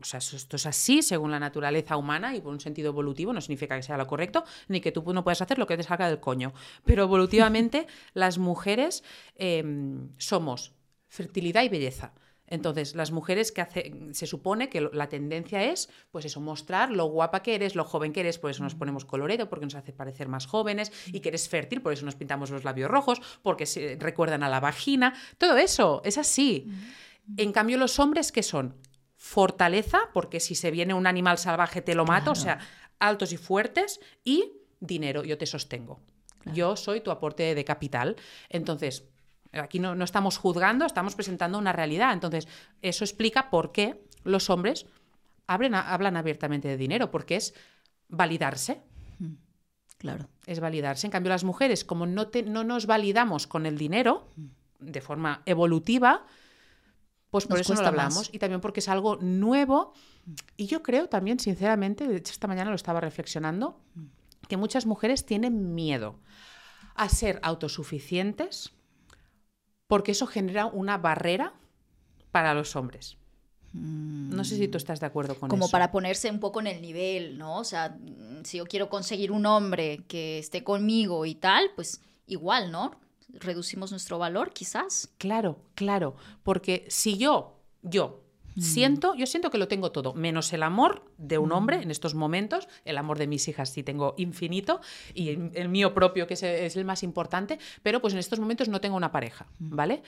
o sea, esto es así según la naturaleza humana y por un sentido evolutivo, no significa que sea lo correcto, ni que tú no puedas hacer lo que te salga del coño. Pero evolutivamente las mujeres em, somos fertilidad y belleza. Entonces, las mujeres que hace, se supone que la tendencia es, pues eso, mostrar lo guapa que eres, lo joven que eres, por eso nos ponemos colorero, porque nos hace parecer más jóvenes, y que eres fértil, por eso nos pintamos los labios rojos, porque se recuerdan a la vagina. Todo eso es así. En cambio, los hombres, ¿qué son? Fortaleza, porque si se viene un animal salvaje te lo mato, o sea, altos y fuertes, y dinero, yo te sostengo. Yo soy tu aporte de capital. Entonces, aquí no, no estamos juzgando, estamos presentando una realidad. Entonces, eso explica por qué los hombres hablan, hablan abiertamente de dinero, porque es validarse. Claro. Es validarse. En cambio, las mujeres, como no, te- no nos validamos con el dinero de forma evolutiva, pues por Nos eso no lo cuesta más. hablamos. Y también porque es algo nuevo. Y yo creo también, sinceramente, de hecho esta mañana lo estaba reflexionando, que muchas mujeres tienen miedo a ser autosuficientes porque eso genera una barrera para los hombres. No sé si tú estás de acuerdo con Como eso. para ponerse un poco en el nivel, ¿no? O sea, mm, si yo quiero conseguir un hombre que esté conmigo y tal, pues igual, ¿no? Reducimos nuestro valor, quizás. Claro, claro, porque si yo, yo siento, yo siento que lo tengo todo, menos el amor de un hombre en estos momentos, el amor de mis hijas sí tengo infinito y el, el mío propio que es, es el más importante, pero pues en estos momentos no tengo una pareja, ¿vale?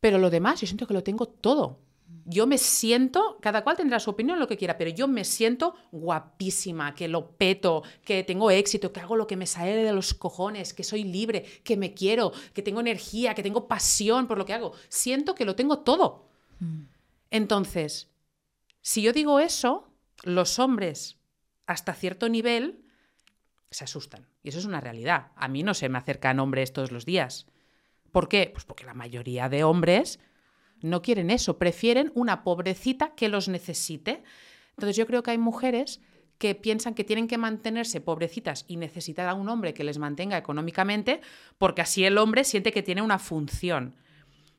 Pero lo demás, yo siento que lo tengo todo. Yo me siento, cada cual tendrá su opinión, lo que quiera, pero yo me siento guapísima, que lo peto, que tengo éxito, que hago lo que me sale de los cojones, que soy libre, que me quiero, que tengo energía, que tengo pasión por lo que hago. Siento que lo tengo todo. Entonces, si yo digo eso, los hombres hasta cierto nivel se asustan. Y eso es una realidad. A mí no se me acercan hombres todos los días. ¿Por qué? Pues porque la mayoría de hombres no quieren eso, prefieren una pobrecita que los necesite. Entonces yo creo que hay mujeres que piensan que tienen que mantenerse pobrecitas y necesitar a un hombre que les mantenga económicamente, porque así el hombre siente que tiene una función.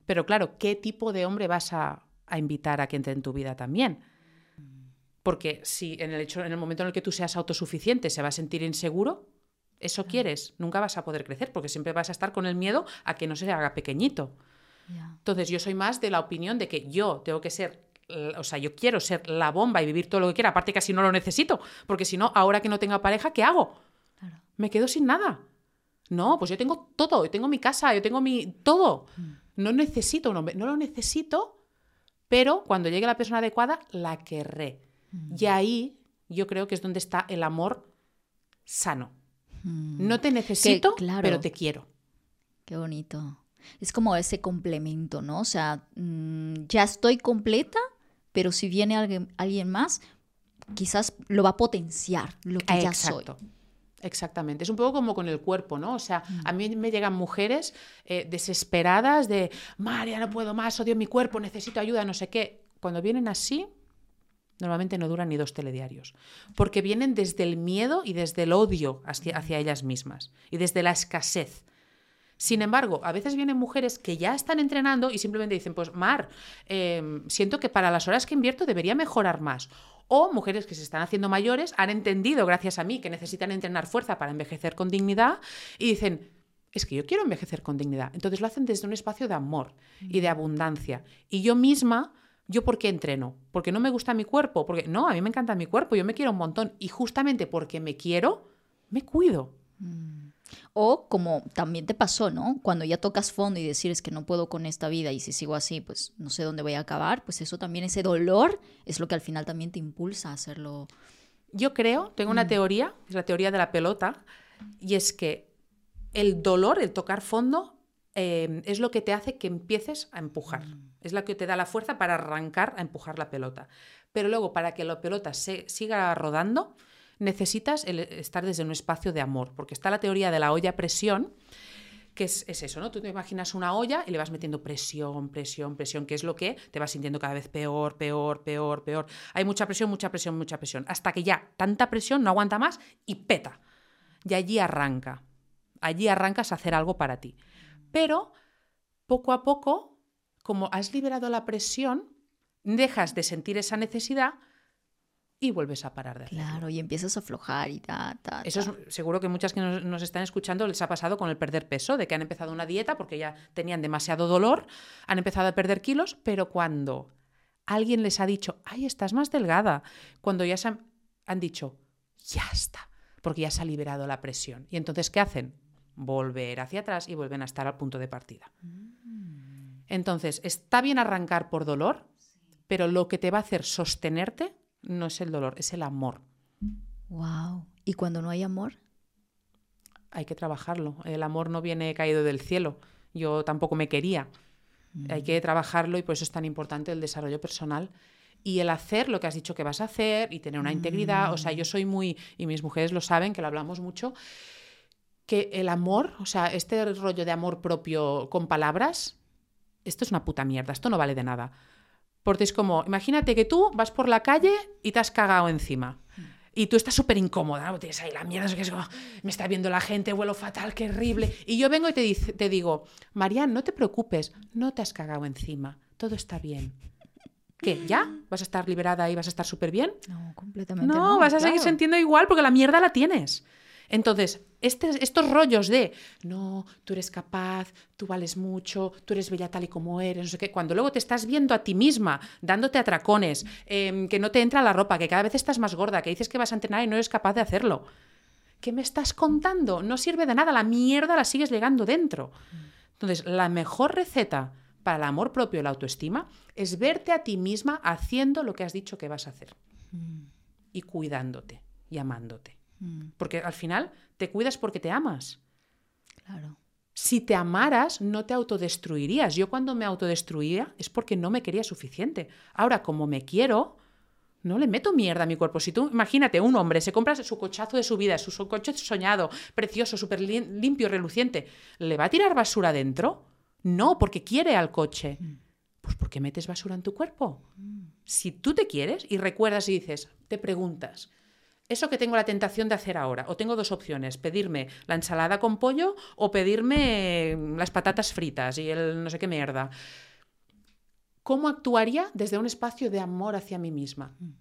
Pero claro, ¿qué tipo de hombre vas a, a invitar a que entre en tu vida también? Porque si en el, hecho, en el momento en el que tú seas autosuficiente se va a sentir inseguro, ¿eso quieres? Nunca vas a poder crecer, porque siempre vas a estar con el miedo a que no se haga pequeñito. Entonces yo soy más de la opinión de que yo tengo que ser, o sea, yo quiero ser la bomba y vivir todo lo que quiera, aparte que así no lo necesito, porque si no, ahora que no tenga pareja, ¿qué hago? Claro. Me quedo sin nada. No, pues yo tengo todo, yo tengo mi casa, yo tengo mi todo. No necesito un hombre, no lo necesito, pero cuando llegue la persona adecuada, la querré. Y ahí yo creo que es donde está el amor sano. No te necesito, claro. pero te quiero. Qué bonito. Es como ese complemento, ¿no? O sea, mm, ya estoy completa, pero si viene alguien, alguien más, quizás lo va a potenciar lo que ya soy. Exacto. Exactamente. Es un poco como con el cuerpo, ¿no? O sea, Mm. a mí me llegan mujeres eh, desesperadas de, María, no puedo más, odio mi cuerpo, necesito ayuda, no sé qué. Cuando vienen así, normalmente no duran ni dos telediarios. Porque vienen desde el miedo y desde el odio hacia, hacia ellas mismas y desde la escasez. Sin embargo, a veces vienen mujeres que ya están entrenando y simplemente dicen, pues Mar, eh, siento que para las horas que invierto debería mejorar más. O mujeres que se están haciendo mayores han entendido, gracias a mí, que necesitan entrenar fuerza para envejecer con dignidad y dicen, es que yo quiero envejecer con dignidad. Entonces lo hacen desde un espacio de amor y de abundancia. Y yo misma, ¿yo por qué entreno? ¿Porque no me gusta mi cuerpo? Porque no, a mí me encanta mi cuerpo, yo me quiero un montón. Y justamente porque me quiero, me cuido. O como también te pasó, ¿no? Cuando ya tocas fondo y decir es que no puedo con esta vida y si sigo así, pues no sé dónde voy a acabar, pues eso también, ese dolor es lo que al final también te impulsa a hacerlo. Yo creo, tengo una teoría, es la teoría de la pelota, y es que el dolor, el tocar fondo, eh, es lo que te hace que empieces a empujar. Es lo que te da la fuerza para arrancar a empujar la pelota. Pero luego, para que la pelota se, siga rodando, necesitas estar desde un espacio de amor, porque está la teoría de la olla presión, que es, es, eso, ¿no? Tú te imaginas una olla y le vas metiendo presión, presión, presión, que es lo que te vas sintiendo cada vez peor, peor, peor, peor. Hay mucha presión, mucha presión, mucha presión, hasta que ya tanta presión no aguanta más y peta. Y allí arranca. Allí arrancas a hacer algo para ti. Pero poco a poco, como has liberado la presión, dejas de sentir esa necesidad y vuelves a parar de hacerlo. Claro, y empiezas a aflojar y ta, ta, Eso es seguro que muchas que nos, nos están escuchando les ha pasado con el perder peso, de que han empezado una dieta porque ya tenían demasiado dolor, han empezado a perder kilos, pero cuando alguien les ha dicho, ay, estás más delgada, cuando ya se han, han dicho, ya está, porque ya se ha liberado la presión. Y entonces, ¿qué hacen? Volver hacia atrás y vuelven a estar al punto de partida. Entonces, está bien arrancar por dolor, pero lo que te va a hacer sostenerte no es el dolor, es el amor. Wow. ¿Y cuando no hay amor? hay que trabajarlo. El amor no viene caído del cielo. Yo tampoco me quería. Hay que trabajarlo y por eso es tan importante el desarrollo personal y el hacer lo que has dicho que vas a hacer y tener una integridad. O sea, yo soy muy, y mis mujeres lo saben, que lo hablamos mucho, que el amor, o sea, este rollo de amor propio con palabras, esto es una puta mierda, esto no vale de nada. Porque es como, imagínate que tú vas por la calle y te has cagado encima. Y tú estás súper incómoda, ¿no? tienes ahí la mierda, que es como, me está viendo la gente, vuelo fatal, qué horrible. Y yo vengo y te, te digo, Marian, no te preocupes, no te has cagado encima, todo está bien. ¿Qué? ¿Ya? ¿Vas a estar liberada y vas a estar súper bien? No, completamente. No, vas a seguir sintiendo igual porque la mierda la tienes. Entonces, este, estos rollos de, no, tú eres capaz, tú vales mucho, tú eres bella tal y como eres, no sé qué, cuando luego te estás viendo a ti misma, dándote atracones, em, que no te entra la ropa, que cada vez estás más gorda, que dices que vas a entrenar y no eres capaz de hacerlo. ¿Qué me estás contando? No sirve de nada, la mierda la sigues legando dentro. Entonces, la mejor receta para el amor propio y la autoestima es verte a ti misma haciendo lo que has dicho que vas a hacer. Mm. Y cuidándote y amándote. Mm. Porque al final te cuidas porque te amas. Claro. Si te amaras, no te autodestruirías. Yo cuando me autodestruía es porque no me quería suficiente. Ahora, como me quiero, no le meto mierda a mi cuerpo. Si tú, imagínate, un hombre se compra su cochazo de su vida, su, coche soñado, precioso, súper limpio, reluciente, ¿le va a tirar basura dentro? No, porque quiere al coche. Mm. Pues porque metes basura en tu cuerpo. Mm. Si tú te quieres y recuerdas y dices, te preguntas, eso que tengo la tentación de hacer ahora, o tengo dos opciones, pedirme la ensalada con pollo o pedirme las patatas fritas y el no sé qué mierda. ¿Cómo actuaría desde un espacio de amor hacia mí misma? Mm.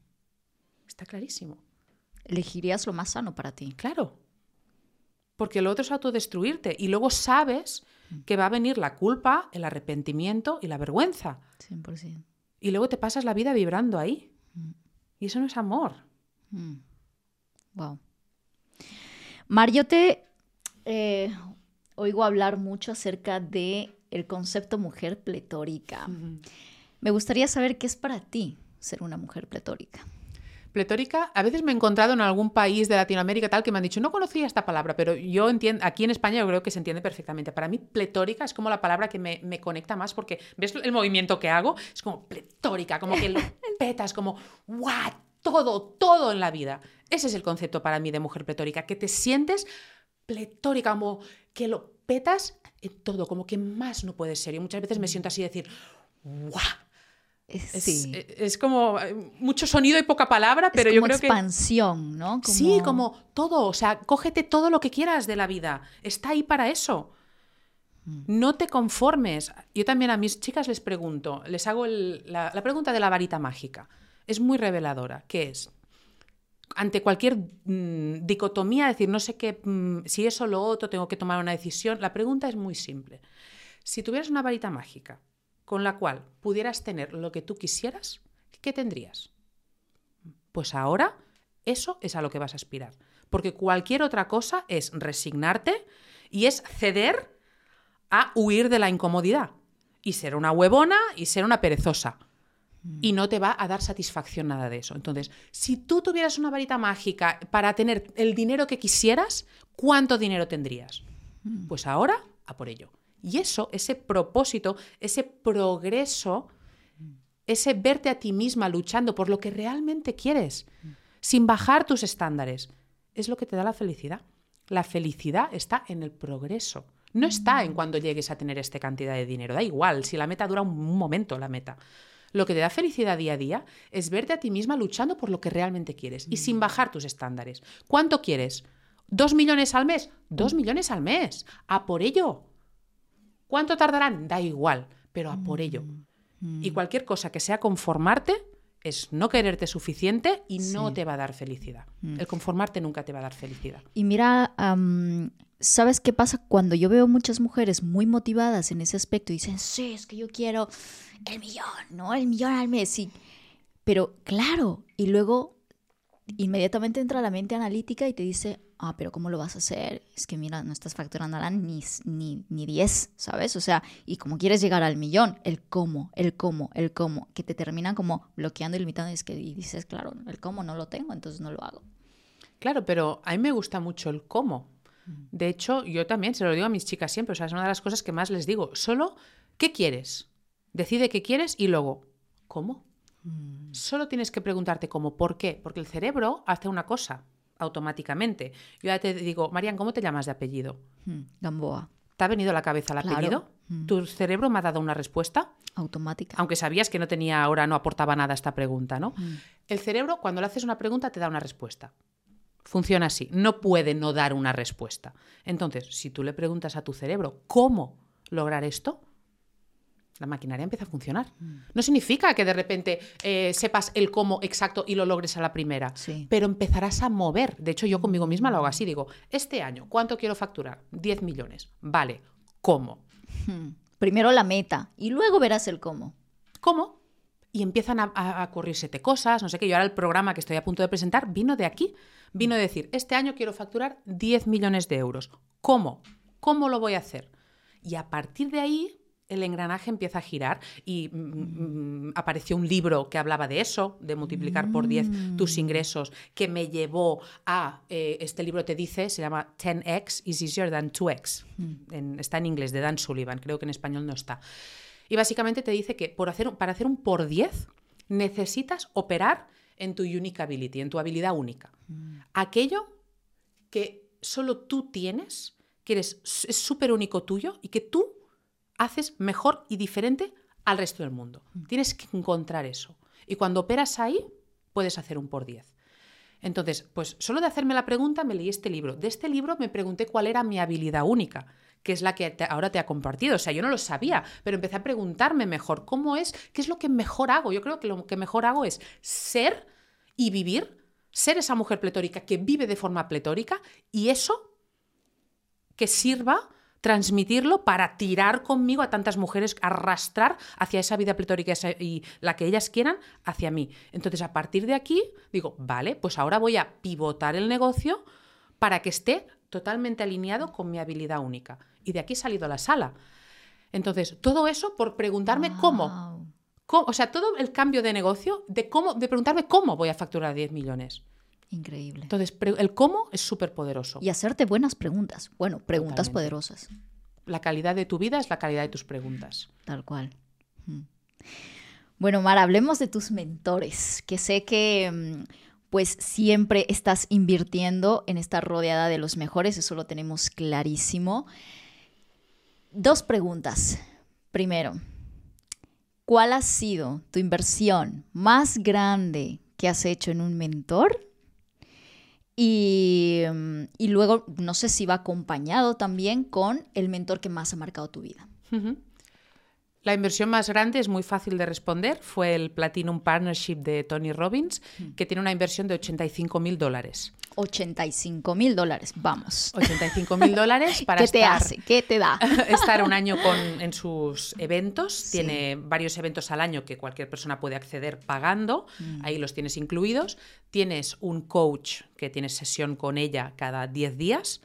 Está clarísimo. Elegirías lo más sano para ti. Claro. Porque lo otro es autodestruirte y luego sabes mm. que va a venir la culpa, el arrepentimiento y la vergüenza. 100%. Y luego te pasas la vida vibrando ahí. Mm. Y eso no es amor. Wow. Mar, yo te eh, oigo hablar mucho acerca de el concepto mujer pletórica. Me gustaría saber qué es para ti ser una mujer pletórica. Pletórica, a veces me he encontrado en algún país de Latinoamérica tal que me han dicho, no conocía esta palabra, pero yo entiendo, aquí en España yo creo que se entiende perfectamente. Para mí, pletórica es como la palabra que me, me conecta más porque ves el movimiento que hago, es como pletórica, como que lo petas, como, ¡guau! Todo, todo en la vida. Ese es el concepto para mí de mujer pletórica, que te sientes pletórica, como que lo petas en todo, como que más no puede ser. Y muchas veces me mm. siento así decir, ¡guau! Es, como eh, mucho sonido y poca palabra, pero yo creo que. expansión, ¿no? Sí, como todo. O sea, cógete todo lo que quieras de la vida. Está ahí para eso. Mm. No te conformes. Yo también a mis chicas les pregunto, les hago la, la, pregunta de la varita mágica es muy reveladora, que es, ante cualquier mm, dicotomía, decir, no sé qué, mm, si eso o lo otro, tengo que tomar una decisión, la pregunta es muy simple. Si tuvieras una varita mágica con la cual pudieras tener lo que tú quisieras, ¿qué tendrías? Pues ahora eso es a lo que vas a aspirar. Porque cualquier otra cosa es resignarte y es ceder a huir de la incomodidad. Y ser una huevona y ser una perezosa y no te va a dar satisfacción nada de eso. Entonces, si tú tuvieras una varita mágica para tener el dinero que quisieras, ¿cuánto dinero tendrías? Mm. Pues ahora, a por ello. Y eso, ese propósito, ese progreso, ese verte a ti misma luchando por lo que realmente quieres, sin bajar tus estándares, es lo que te da la felicidad. La felicidad está en el progreso. No está en mm. cuando llegues a tener esta cantidad de dinero. Da igual, si la meta dura un momento, la meta. Lo que te da felicidad día a día es verte a ti misma luchando por lo que realmente quieres y sin mm. bajar tus estándares. ¿Cuánto quieres? ¿Dos millones al mes? Dos millones al mes. A por ello. ¿Cuánto tardarán? Da igual, pero a por ello. Mm. Y cualquier cosa que sea conformarte es no quererte suficiente y no te va a dar felicidad. Mm. El conformarte nunca te va a dar felicidad. Y mira, ¿sabes qué pasa cuando yo veo muchas mujeres muy motivadas en ese aspecto y dicen, sí, es que yo quiero el millón, ¿no? El millón al mes, sí. Pero claro, y luego inmediatamente entra la mente analítica y te dice, ah, pero ¿cómo lo vas a hacer? Es que mira, no estás facturando ni, ni, ni 10, ¿sabes? O sea, y como quieres llegar al millón, el cómo, el cómo, el cómo, que te terminan como bloqueando y limitando, y es que y dices, claro, el cómo no lo tengo, entonces no lo hago. Claro, pero a mí me gusta mucho el cómo. De hecho, yo también se lo digo a mis chicas siempre, o sea, es una de las cosas que más les digo. Solo, ¿qué quieres? Decide qué quieres y luego, ¿cómo? Solo tienes que preguntarte cómo, ¿por qué? Porque el cerebro hace una cosa automáticamente. Yo ya te digo, Marian, ¿cómo te llamas de apellido? Mm, Gamboa. ¿Te ha venido a la cabeza el Claro. apellido? Mm. ¿Tu cerebro me ha dado una respuesta? Automática. Aunque sabías que no tenía ahora, no aportaba nada a esta pregunta, ¿no? Mm. El cerebro, cuando le haces una pregunta, te da una respuesta. Funciona así. No puede no dar una respuesta. Entonces, si tú le preguntas a tu cerebro cómo lograr esto, la maquinaria empieza a funcionar. Mm. No significa que de repente eh, sepas el cómo exacto y lo logres a la primera, Sí. pero empezarás a mover. De hecho, yo conmigo misma lo hago así. Digo, este año, ¿cuánto quiero facturar? 10 millones. Vale, ¿cómo? Hmm. Primero la meta y luego verás el cómo. ¿Cómo? Y empiezan a, a, a cosas, no sé qué. Yo ahora el programa que estoy a punto de presentar vino de aquí. Vino de decir, este año quiero facturar 10 millones de euros. ¿Cómo? ¿Cómo lo voy a hacer? Y a partir de ahí el engranaje empieza a girar y mm, mm, apareció un libro que hablaba de eso, de multiplicar por 10 tus ingresos, que me llevó a, eh, este libro te dice, se llama 10x is easier than 2x. En- está en inglés, de Dan Sullivan, creo que en español no está. Y básicamente te dice que por hacer, para hacer un por 10 necesitas operar en tu unique ability, en tu habilidad única. Aquello que solo tú tienes, que eres, es súper único tuyo y que tú haces mejor y diferente al resto del mundo. Tienes que encontrar eso. Y cuando operas ahí, puedes hacer un por 10. Entonces, pues solo de hacerme la pregunta me leí este libro. De este libro me pregunté cuál era mi habilidad única, que es la que te- ahora te ha compartido. O sea, yo no lo sabía, pero empecé a preguntarme mejor cómo es, qué es lo que mejor hago. Yo creo que lo que mejor hago es ser y vivir, ser esa mujer pletórica que vive de forma pletórica y eso que sirva transmitirlo para tirar conmigo a tantas mujeres, arrastrar hacia esa vida pletórica y la que ellas quieran hacia mí. Entonces, a partir de aquí, digo, vale, pues ahora voy a pivotar el negocio para que esté totalmente alineado con mi habilidad única. Y de aquí he salido a la sala. Entonces, todo eso por preguntarme cómo. ¿Cómo? O sea, todo el cambio de negocio, de cómo, de preguntarme cómo voy a facturar 10 millones. Increíble. Entonces, el cómo es súper poderoso. Y hacerte buenas preguntas. Bueno, preguntas Totalmente. poderosas. La calidad de tu vida es la calidad de tus preguntas. Tal cual. Bueno, Mara, hablemos de tus mentores, que sé que mm, pues siempre estás invirtiendo en estar rodeada de los mejores, eso lo tenemos clarísimo. Dos preguntas. Primero, ¿cuál ha sido tu inversión más grande que has hecho en un mentor? Y, mm, y luego, no sé si va acompañado también con el mentor que más ha marcado tu vida. Ujú. La inversión más grande es muy fácil de responder. Fue el Platinum Partnership de Tony Robbins, que tiene una inversión de 85 mil dólares. 85 mil dólares, vamos. 85 mil dólares para ¿Qué te estar, hace? ¿Qué te da? estar un año con, en sus eventos. Sí. Tiene varios eventos al año que cualquier persona puede acceder pagando. Ahí los tienes incluidos. Tienes un coach que tienes sesión con ella cada 10 días.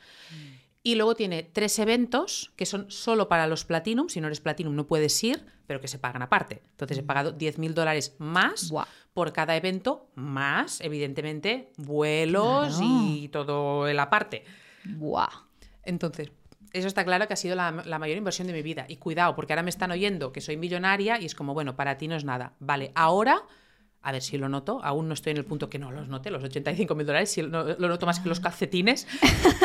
Y luego tiene tres eventos que son solo para los Platinum. Si no eres Platinum no puedes ir, pero que se pagan aparte. Entonces he pagado 10 mil dólares más Buah. por cada evento, más, evidentemente, vuelos Claro. y todo el aparte. Buah. Entonces, eso está claro que ha sido la, la mayor inversión de mi vida. Y cuidado, porque ahora me están oyendo que soy millonaria y es como, bueno, para ti no es nada. Vale, ahora, a ver si lo noto, aún no estoy en el punto que no los note, los 85 mil dólares, si lo, lo noto más que los calcetines,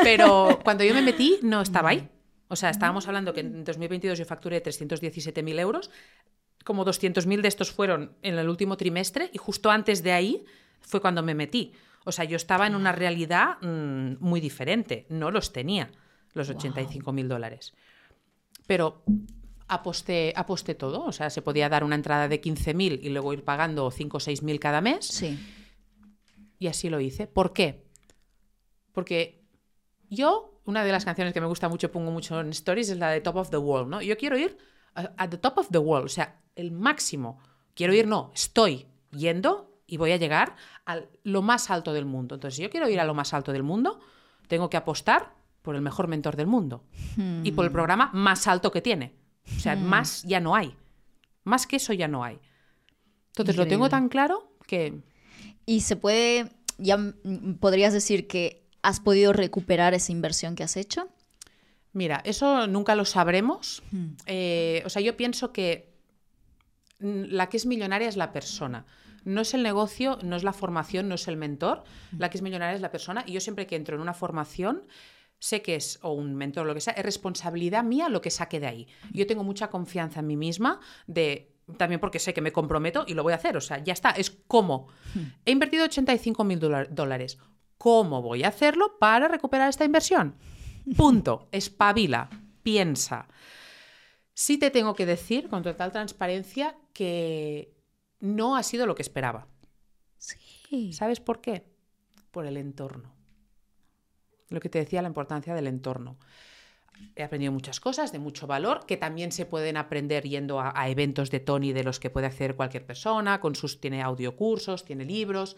pero cuando yo me metí no estaba ahí. O sea, estábamos hablando que en 2022 yo facturé 317.000 euros, como 200.000 de estos fueron en el último trimestre y justo antes de ahí fue cuando me metí. O sea, yo estaba en una realidad mm, muy diferente, no los tenía, los 85.000 dólares. Pero aposté, aposté todo, o sea, se podía dar una entrada de 15.000 y luego ir pagando 5 o 6.000 cada mes. Sí. Y así lo hice. ¿Por qué? Porque yo, una de las canciones que me gusta mucho, pongo mucho en stories, es la de Top of the World, ¿no? Yo quiero ir a, a the top of the world, o sea, el máximo. Quiero ir, no, estoy yendo y voy a llegar a lo más alto del mundo. Entonces, si yo quiero ir a lo más alto del mundo, tengo que apostar por el mejor mentor del mundo y por el programa más alto que tiene. O sea, más ya no hay. Más que eso ya no hay. Entonces, lo tengo tan claro que Y se puede, ya mm, podrías decir que has podido recuperar esa inversión que has hecho? Mira, eso nunca lo sabremos. Eh, o sea, yo pienso que mm, la que es millonaria es la persona. No es el negocio, no es la formación, no es el mentor. La que es millonaria es la persona. Y yo siempre que entro en una formación, sé que es, o un mentor, lo que sea, es responsabilidad mía lo que saque de ahí. Yo tengo mucha confianza en mí misma de también porque sé que me comprometo y lo voy a hacer. O sea, ya está, es cómo. He invertido 85 mil dólares. ¿Cómo voy a hacerlo para recuperar esta inversión? Punto. Espabila, piensa. Sí te tengo que decir con total transparencia que no ha sido lo que esperaba. Sí. ¿Sabes por qué? Por el entorno. Lo que te decía, la importancia del entorno. He aprendido muchas cosas de mucho valor que también se pueden aprender yendo a, a eventos de Tony de los que puede acceder cualquier persona, con sus tiene audiocursos, tiene libros.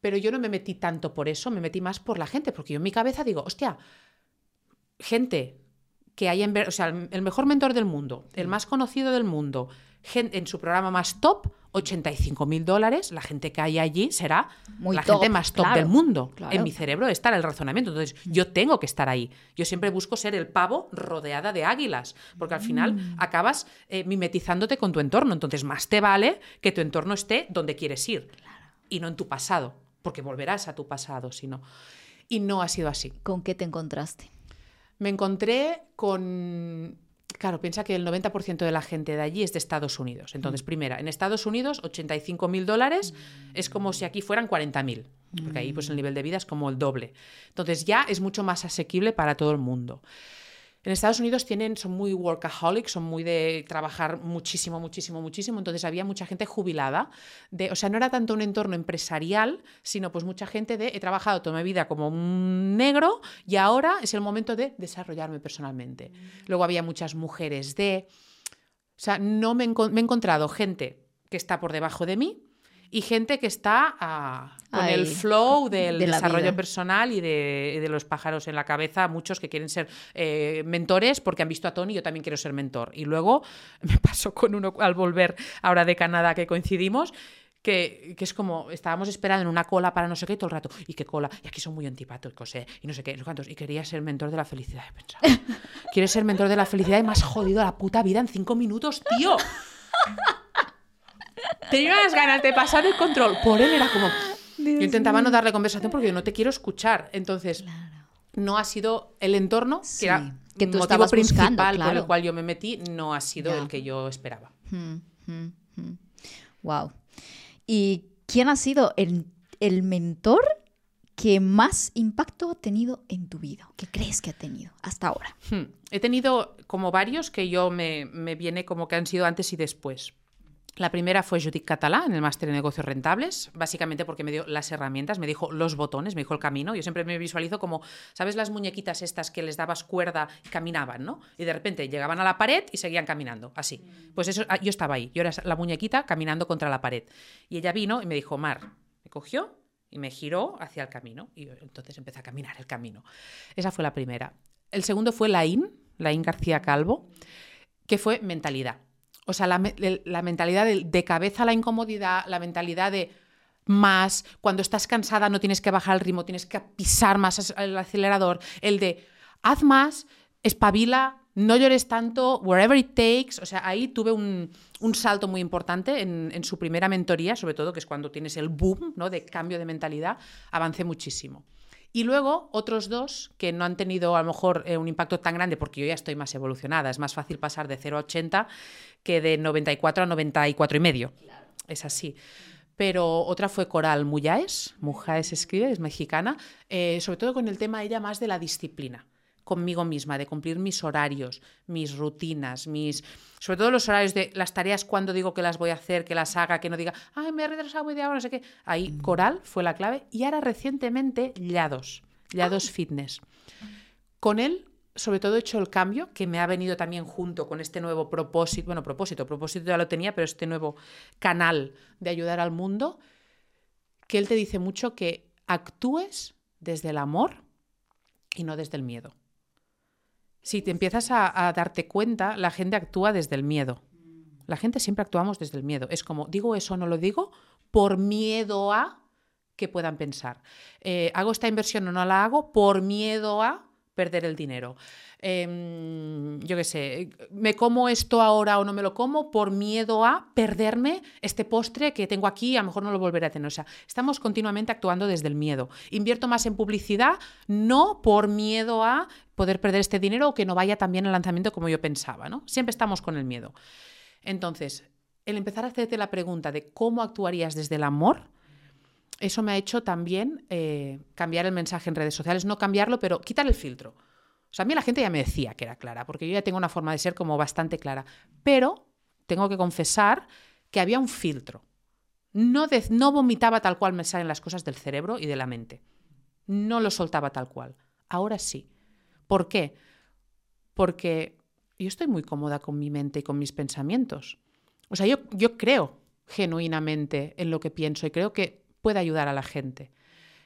Pero yo no me metí tanto por eso, me metí más por la gente, porque yo en mi cabeza digo, hostia, gente que hay en, o sea, el mejor mentor del mundo, el más conocido del mundo, en su programa más top, 85 mil dólares, la gente que hay allí será Muy la top, gente más top claro, del mundo. claro. En mi cerebro está el razonamiento. Entonces, yo tengo que estar ahí. Yo siempre busco ser el pavo rodeada de águilas, porque al final Mm. acabas eh, mimetizándote con tu entorno. Entonces, más te vale que tu entorno esté donde quieres ir y no en tu pasado, porque volverás a tu pasado, si no. Y no ha sido así. ¿Con qué te encontraste? Me encontré con... Claro, piensa que el 90% de la gente de allí es de Estados Unidos. Entonces, primera, en Estados Unidos, 85 mil dólares es como si aquí fueran 40 mil, porque ahí pues, el nivel de vida es como el doble. Entonces, ya es mucho más asequible para todo el mundo. En Estados Unidos tienen, son muy workaholics, son muy de trabajar muchísimo, muchísimo, muchísimo. Entonces había mucha gente jubilada. De, o sea, no era tanto un entorno empresarial, sino pues mucha gente de he trabajado toda mi vida como un negro y ahora es el momento de desarrollarme personalmente. Luego había muchas mujeres de... O sea, no me, me he encontrado gente que está por debajo de mí y gente que está ah, con el flow del de desarrollo vida. personal y de, de los pájaros en la cabeza, muchos que quieren ser eh, mentores porque han visto a Tony, yo también quiero ser mentor. Y luego me pasó con uno al volver ahora de Canadá que coincidimos. Que, que es como, estábamos esperando en una cola para no sé qué todo el rato, y qué cola, y aquí son muy antipáticos, ¿eh? y no sé qué, no cuántos, y quería ser mentor de la felicidad. Y pensaba, ¿quieres ser mentor de la felicidad y me has jodido la puta vida en cinco minutos, tío? Tenía unas ganas de pasar el control. Por él era como. yo intentaba no darle conversación porque yo no te quiero escuchar. Entonces, no ha sido el entorno, Sí, que era que tú el motivo principal buscando, por claro. el cual yo me metí, no ha sido el que yo esperaba. Wow. ¿Y quién ha sido el, el mentor que más impacto ha tenido en tu vida? ¿Qué crees que ha tenido hasta ahora? Hmm. He tenido como varios que yo me, me viene como que han sido antes y después. La primera fue Judith Catalá en el máster de negocios rentables, básicamente porque me dio las herramientas, me dijo los botones, me dijo el camino. Yo siempre me visualizo como, ¿sabes las muñequitas estas que les dabas cuerda y caminaban, ¿no? Y de repente llegaban a la pared y seguían caminando, así. Pues eso, ah, yo estaba ahí, yo era la muñequita caminando contra la pared. Y ella vino y me dijo, Mar, me cogió y me giró hacia el camino. Y yo entonces empecé a caminar el camino. Esa fue la primera. El segundo fue Laín, Laín García Calvo, que fue mentalidad. O sea, la, la mentalidad de, de cabeza la incomodidad, la mentalidad de más, cuando estás cansada no tienes que bajar el ritmo, tienes que pisar más el acelerador, el de haz más, espabila, no llores tanto, wherever it takes. O sea, ahí tuve un, un salto muy importante en, en su primera mentoría, sobre todo, que es cuando tienes el boom ¿no? de cambio de mentalidad, avancé muchísimo. Y luego otros dos que no han tenido a lo mejor eh, un impacto tan grande porque yo ya estoy más evolucionada. Es más fácil pasar de 0 a 80 que de 94 a 94 y medio. Es así. Pero otra fue Coral Muyaes, Mujaes escribe, es mexicana, eh, sobre todo con el tema ella más de la disciplina conmigo misma, de cumplir mis horarios, mis rutinas, mis sobre todo los horarios de las tareas cuando digo que las voy a hacer, que las haga, que no diga, ay, me he retrasado media hora, no sé qué. Ahí Coral fue la clave y ahora recientemente Llados, Llados Fitness. Con él, sobre todo, he hecho el cambio que me ha venido también junto con este nuevo propósito, bueno, propósito, propósito ya lo tenía, pero este nuevo canal de ayudar al mundo, que él te dice mucho que actúes desde el amor y no desde el miedo. Si te empiezas a, darte cuenta, la gente actúa desde el miedo. La gente siempre actuamos desde el miedo. Es como, digo eso no lo digo, por miedo a que puedan pensar. Eh, ¿Hago esta inversión o no la hago por miedo a perder el dinero? Em, yo qué sé, ¿me como esto ahora o no me lo como por miedo a perderme este postre que tengo aquí a lo mejor no lo volveré a tener? O sea, estamos continuamente actuando desde el miedo. Invierto más en publicidad, no por miedo a poder perder este dinero o que no vaya tan bien el lanzamiento como yo pensaba, ¿no? Siempre estamos con el miedo. Entonces, el empezar a hacerte la pregunta de cómo actuarías desde el amor, eso me ha hecho también eh, cambiar el mensaje en redes sociales, no cambiarlo, pero quitar el filtro. O sea, a mí la gente ya me decía que era clara, porque yo ya tengo una forma de ser como bastante clara, pero tengo que confesar que había un filtro. No, no vomitaba tal cual me salen las cosas del cerebro y de la mente. No lo soltaba tal cual. Ahora sí. ¿Por qué? Porque yo estoy muy cómoda con mi mente y con mis pensamientos. O sea, yo, yo creo genuinamente en lo que pienso y creo que puede ayudar a la gente.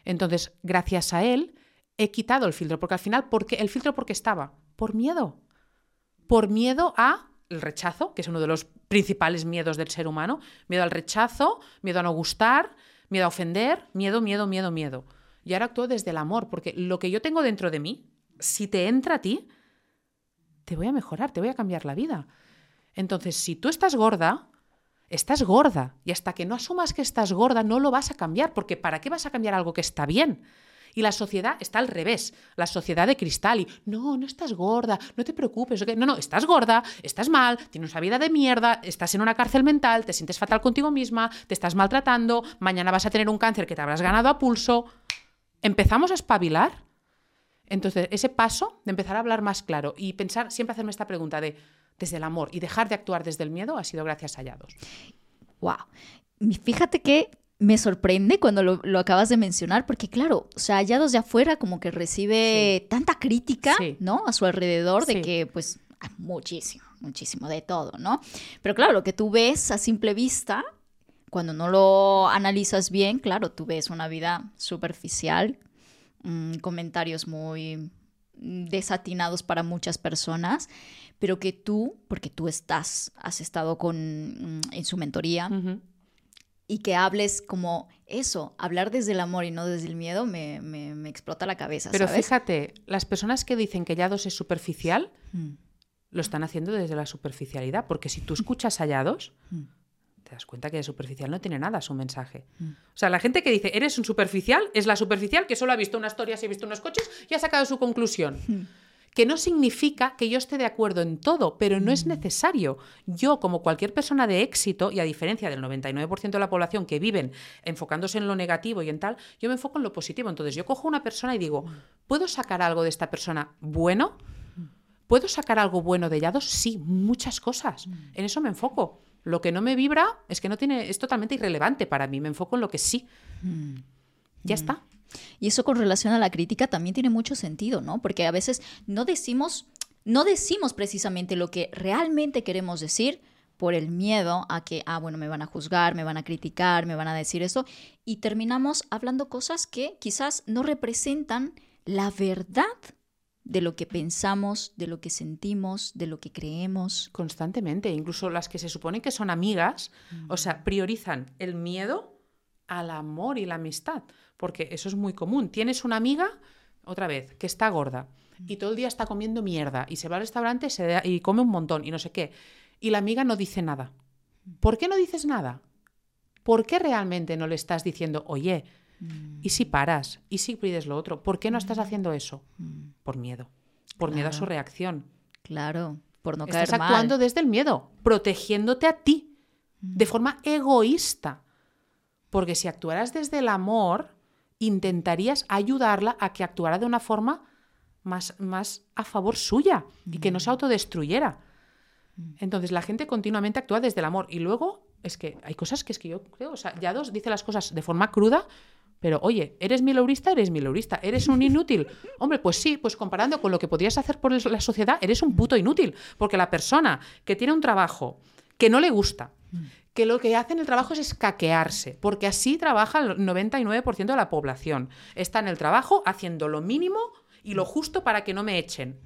Entonces, gracias a él, he quitado el filtro, porque al final, ¿por qué? ¿el filtro por qué estaba? Por miedo. Por miedo a el rechazo, que es uno de los principales miedos del ser humano. Miedo al rechazo, miedo a no gustar, miedo a ofender, miedo, miedo, miedo, miedo. Y ahora actúo desde el amor, porque lo que yo tengo dentro de mí, si te entra a ti, te voy a mejorar, te voy a cambiar la vida. Entonces, si tú estás gorda, estás gorda. Y hasta que no asumas que estás gorda, no lo vas a cambiar, porque ¿para qué vas a cambiar algo que está bien? Y la sociedad está al revés, la sociedad de cristal. Y no, no estás gorda, no te preocupes. No, no, estás gorda, estás mal, tienes una vida de mierda, estás en una cárcel mental, te sientes fatal contigo misma, te estás maltratando, mañana vas a tener un cáncer que te habrás ganado a pulso. ¿Empezamos a espabilar? Entonces, ese paso de empezar a hablar más claro y pensar, siempre hacerme esta pregunta de desde el amor y dejar de actuar desde el miedo ha sido gracias a Yados. Wow. Fíjate que me sorprende cuando lo, acabas de mencionar, porque claro, o sea, Yados de afuera como que recibe tanta crítica, ¿no? A su alrededor de que pues muchísimo, muchísimo de todo, ¿no? Pero claro, lo que tú ves a simple vista, cuando no lo analizas bien, claro, tú ves una vida superficial, Mm, comentarios muy desatinados para muchas personas, pero que tú, porque tú estás, has estado con, mm, en su mentoría, y que hables como eso, hablar desde el amor y no desde el miedo, me, explota la cabeza. Pero fíjate, las personas que dicen que Yados es superficial, mm. lo están haciendo desde la superficialidad, porque si tú escuchas a Yados, te das cuenta que de superficial no tiene nada su mensaje. Mm. O sea, la gente que dice, eres un superficial, es la superficial que solo ha visto una historia, se ha visto unos coches y ha sacado su conclusión. Mm. Que no significa que yo esté de acuerdo en todo, pero no es mm. necesario. Yo, como cualquier persona de éxito, y a diferencia del 99% de la población que viven enfocándose en lo negativo y en tal, yo me enfoco en lo positivo. Entonces, yo cojo una persona y digo, ¿puedo sacar algo de esta persona bueno? ¿Puedo sacar algo bueno de Yados? Sí, muchas cosas. En eso me enfoco. Lo que no me vibra es que no tiene, es totalmente irrelevante para mí. Me enfoco en lo que sí. Mm. Ya está. Y eso con relación a la crítica también tiene mucho sentido, ¿no? Porque a veces no decimos, no decimos precisamente lo que realmente queremos decir por el miedo a que, ah, bueno, me van a juzgar, me van a criticar, me van a decir eso, y terminamos hablando cosas que quizás no representan la verdad de lo que pensamos, de lo que sentimos, de lo que creemos. Constantemente, incluso las que se suponen que son amigas, o sea, priorizan el miedo al amor y la amistad, porque eso es muy común. Tienes una amiga, otra vez, que está gorda y todo el día está comiendo mierda y se va al restaurante y come un montón y no sé qué, y la amiga no dice nada. ¿Por qué no dices nada? ¿Por qué realmente no le estás diciendo, oye, ¿Y si paras? ¿Y si pides lo otro? ¿Por qué no estás haciendo eso? Por miedo. Por miedo a su reacción. Claro, por no caer Estás actuando desde el miedo, protegiéndote a ti, de forma egoísta. Porque si actuaras desde el amor, intentarías ayudarla a que actuara de una forma más, más a favor suya y que no se autodestruyera. Entonces la gente continuamente actúa desde el amor y luego es que hay cosas que es que yo creo, o sea, ya dos dice las cosas de forma cruda, pero oye, ¿eres mileurista? Eres mileurista. ¿Eres un inútil? Hombre, pues sí, pues comparando con lo que podrías hacer por la sociedad, eres un puto inútil. Porque la persona que tiene un trabajo que no le gusta, que lo que hace en el trabajo es escaquearse, porque así trabaja el 99% de la población. Está en el trabajo haciendo lo mínimo y lo justo para que no me echen.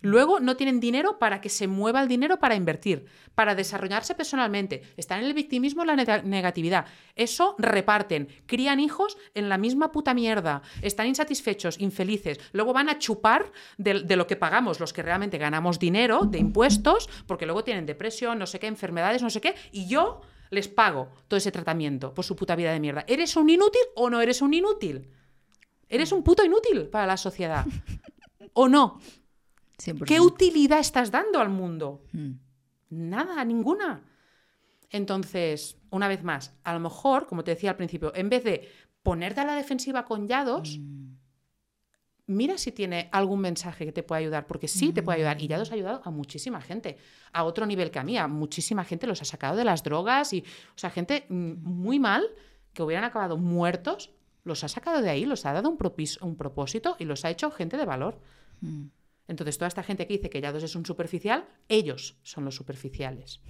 Luego no tienen dinero para que se mueva el dinero para invertir, para desarrollarse personalmente. Están en el victimismo la nega- negatividad. Eso reparten, crían hijos en la misma puta mierda. Están insatisfechos, infelices. Luego van a chupar de, de lo que pagamos los que realmente ganamos dinero de impuestos, porque luego tienen depresión, no sé qué, enfermedades, no sé qué, y yo les pago todo ese tratamiento por su puta vida de mierda. ¿Eres un inútil o no eres un inútil? Eres un puto inútil para la sociedad. ¿O no? 100%. ¿Qué utilidad estás dando al mundo? Mm. Nada, ninguna. Entonces, una vez más, a lo mejor, como te decía al principio, en vez de ponerte a la defensiva con Yados, mira si tiene algún mensaje que te pueda ayudar, porque sí te puede ayudar. Y Yados ha ayudado a muchísima gente, a otro nivel que a mí, a muchísima gente los ha sacado de las drogas y, o sea, gente mm, muy mal que hubieran acabado muertos, los ha sacado de ahí, los ha dado un, propis- un propósito y los ha hecho gente de valor. Mm. Entonces, toda esta gente que dice que Yados es un superficial, ellos son los superficiales.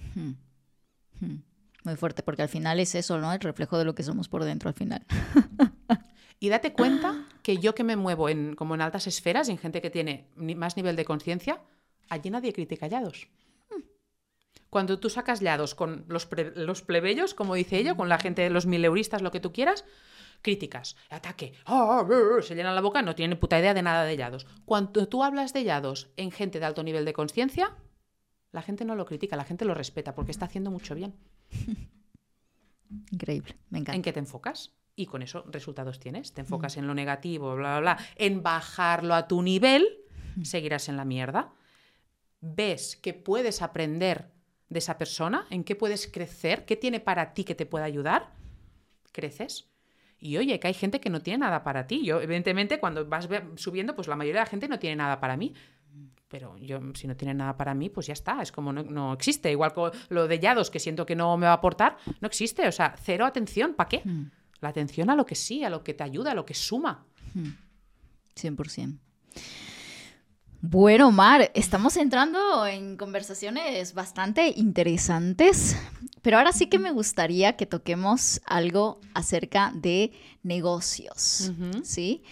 Muy fuerte, porque al final es eso, ¿no? El reflejo de lo que somos por dentro al final. Y date cuenta que yo que me muevo en, como en altas esferas, en gente que tiene ni- más nivel de conciencia, allí nadie critica Yados. Cuando tú sacas Yados con los, pre- los plebeyos, como dice ella, con la gente de los mileuristas, lo que tú quieras, críticas, ataque, ah, brr, se llenan la boca, no tienen puta idea de nada de Yados. Cuando tú hablas de Yados en gente de alto nivel de conciencia, la gente no lo critica, la gente lo respeta porque está haciendo mucho bien. Increíble, me encanta. ¿En qué te enfocas? Y con eso resultados tienes. Te enfocas en lo negativo, bla, bla, bla. En bajarlo a tu nivel, seguirás en la mierda. Ves que puedes aprender de esa persona, en qué puedes crecer, qué tiene para ti que te pueda ayudar, creces. Y oye, que hay gente que no tiene nada para ti. Yo, evidentemente, cuando vas subiendo, pues la mayoría de la gente no tiene nada para mí. Pero yo, si no tiene nada para mí, pues ya está. Es como no, no existe. Igual con lo de Yados, que siento que no me va a aportar, no existe. O sea, cero atención. ¿Para qué? La atención a lo que sí, a lo que te ayuda, a lo que suma. 100%. Bueno, Mar, estamos entrando en conversaciones bastante interesantes, pero ahora sí que me gustaría que toquemos algo acerca de negocios. ¿sí?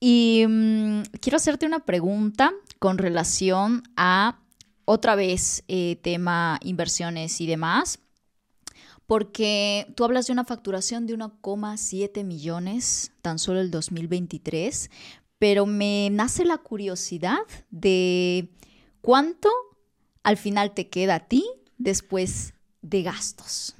Y mm, quiero hacerte una pregunta con relación a, otra vez, eh, tema inversiones y demás, porque tú hablas de una facturación de 1,7 millones tan solo el 2023, pero me nace la curiosidad de cuánto al final te queda a ti después de gastos.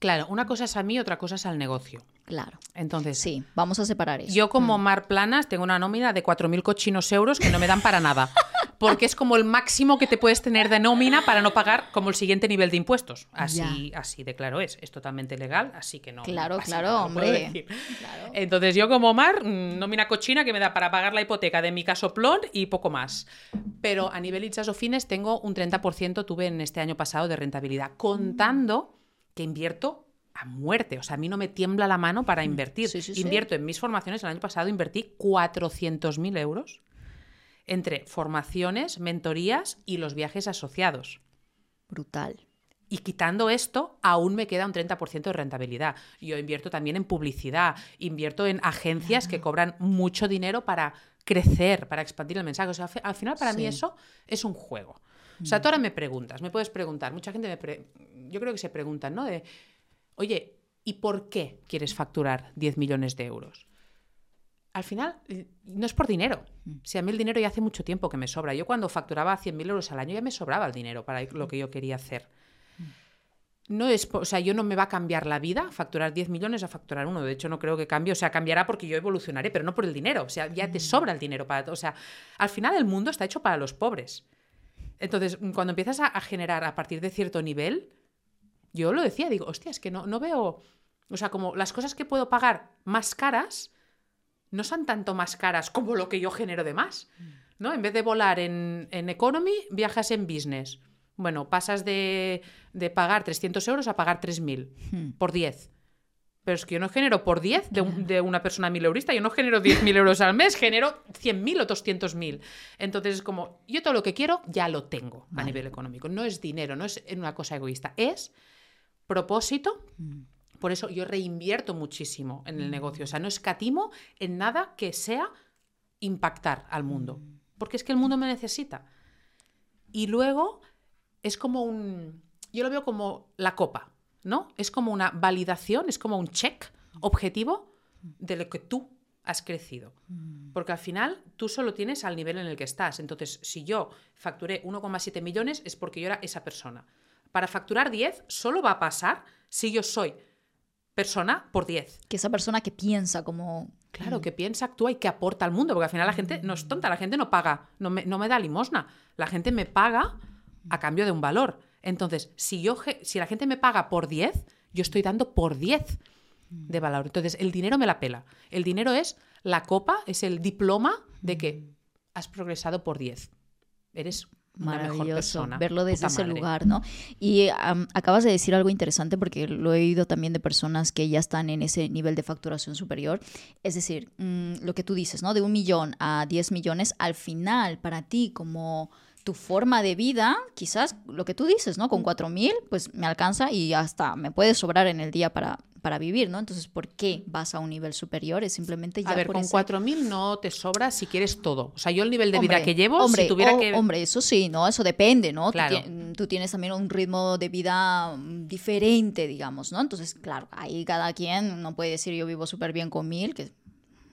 Claro, una cosa es a mí, otra cosa es al negocio. Claro. Entonces, Sí, vamos a separar eso. yo como Mar Planas tengo una nómina de 4.000 cochinos euros que no me dan para nada. Porque es como el máximo que te puedes tener de nómina para no pagar como el siguiente nivel de impuestos. Así, así de claro es. Es totalmente legal, así que no. Claro, claro, hombre. Claro. Entonces yo como Mar, mm, nómina cochina que me da para pagar la hipoteca de mi casoplón y poco más. Pero a nivel Itzas o Fines tengo un 30% tuve en este año pasado de rentabilidad, contando que invierto a muerte. O sea, a mí no me tiembla la mano para invertir. Mm. Sí, sí. Invierto en mis formaciones. El año pasado invertí 400.000 euros entre formaciones, mentorías y los viajes asociados. Brutal. Y quitando esto, aún me queda un 30% de rentabilidad. Yo invierto también en publicidad, invierto en agencias que cobran mucho dinero para crecer, para expandir el mensaje. O sea, al final para mí eso es un juego. O sea, tú ahora me preguntas, me puedes preguntar, mucha gente me... pre- Yo creo que se preguntan, ¿no? De, oye, ¿y por qué quieres facturar 10 millones de euros? Al final, eh, no es por dinero. Si a mí el dinero ya hace mucho tiempo que me sobra. Yo cuando facturaba 100.000 euros al año ya me sobraba el dinero para lo que yo quería hacer. No es, o sea, yo no me va a cambiar la vida facturar 10 millones a facturar uno. De hecho, no creo que cambie. O sea, cambiará porque yo evolucionaré, pero no por el dinero. O sea, ya te sobra el dinero para. O sea, al final el mundo está hecho para los pobres. Entonces, mm, cuando empiezas a, a generar a partir de cierto nivel, yo lo decía, digo, hostia, es que no, no veo. O sea, como las cosas que puedo pagar más caras no son tanto más caras como lo que yo genero de más. ¿no? En vez de volar en, en economy, viajas en business. Bueno, pasas de, de pagar 300 euros a pagar 3.000 por 10. Pero es que yo no genero por 10 de, un- de una persona mileurista, yo no genero 10.000 euros al mes, genero 100.000 o 200.000. Entonces es como, yo todo lo que quiero ya lo tengo a nivel económico. No es dinero, no es una cosa egoísta, es propósito. Por eso yo reinvierto muchísimo en el negocio. O sea, no escatimo en nada que sea impactar al mundo. Porque es que el mundo me necesita. Y luego es como un, yo lo veo como la copa, ¿no? Es como una validación, es como un check objetivo de lo que tú has crecido. Porque al final tú solo tienes al nivel en el que estás. Entonces, si yo facturé 1,7 millones es porque yo era esa persona. Para facturar 10 solo va a pasar si yo soy persona por 10. Que esa persona que piensa como... Claro, que piensa, actúa y que aporta al mundo, porque al final la gente no es tonta, la gente no paga, no me, no me da limosna, la gente me paga a cambio de un valor. Entonces, si, yo, si la gente me paga por 10, yo estoy dando por 10 de valor. Entonces, el dinero me la pela. El dinero es la copa, es el diploma de que has progresado por 10. Eres persona. verlo desde ese lugar, ¿no? Y acabas de decir algo interesante porque lo he oído también de personas que ya están en ese nivel de facturación superior. Es decir, mm, lo que tú dices, ¿no? De un millón a 10 millones, al final, para ti como tu forma de vida, quizás lo que tú dices, ¿no? Con cuatro mil, pues me alcanza y hasta me puede sobrar en el día para, para vivir, ¿no? Entonces, ¿por qué vas a un nivel superior? Es simplemente ya A ver, por con ese- cuatro mil no te sobra si quieres todo. O sea, yo el nivel de vida que llevo, hombre, si tuviera que... Hombre, eso sí, ¿no? Eso depende, ¿no? Claro. ti- Tú, tienes también un ritmo de vida mm, diferente, digamos, ¿no? Entonces, claro, ahí cada quien no puede decir yo vivo súper bien con mil, que,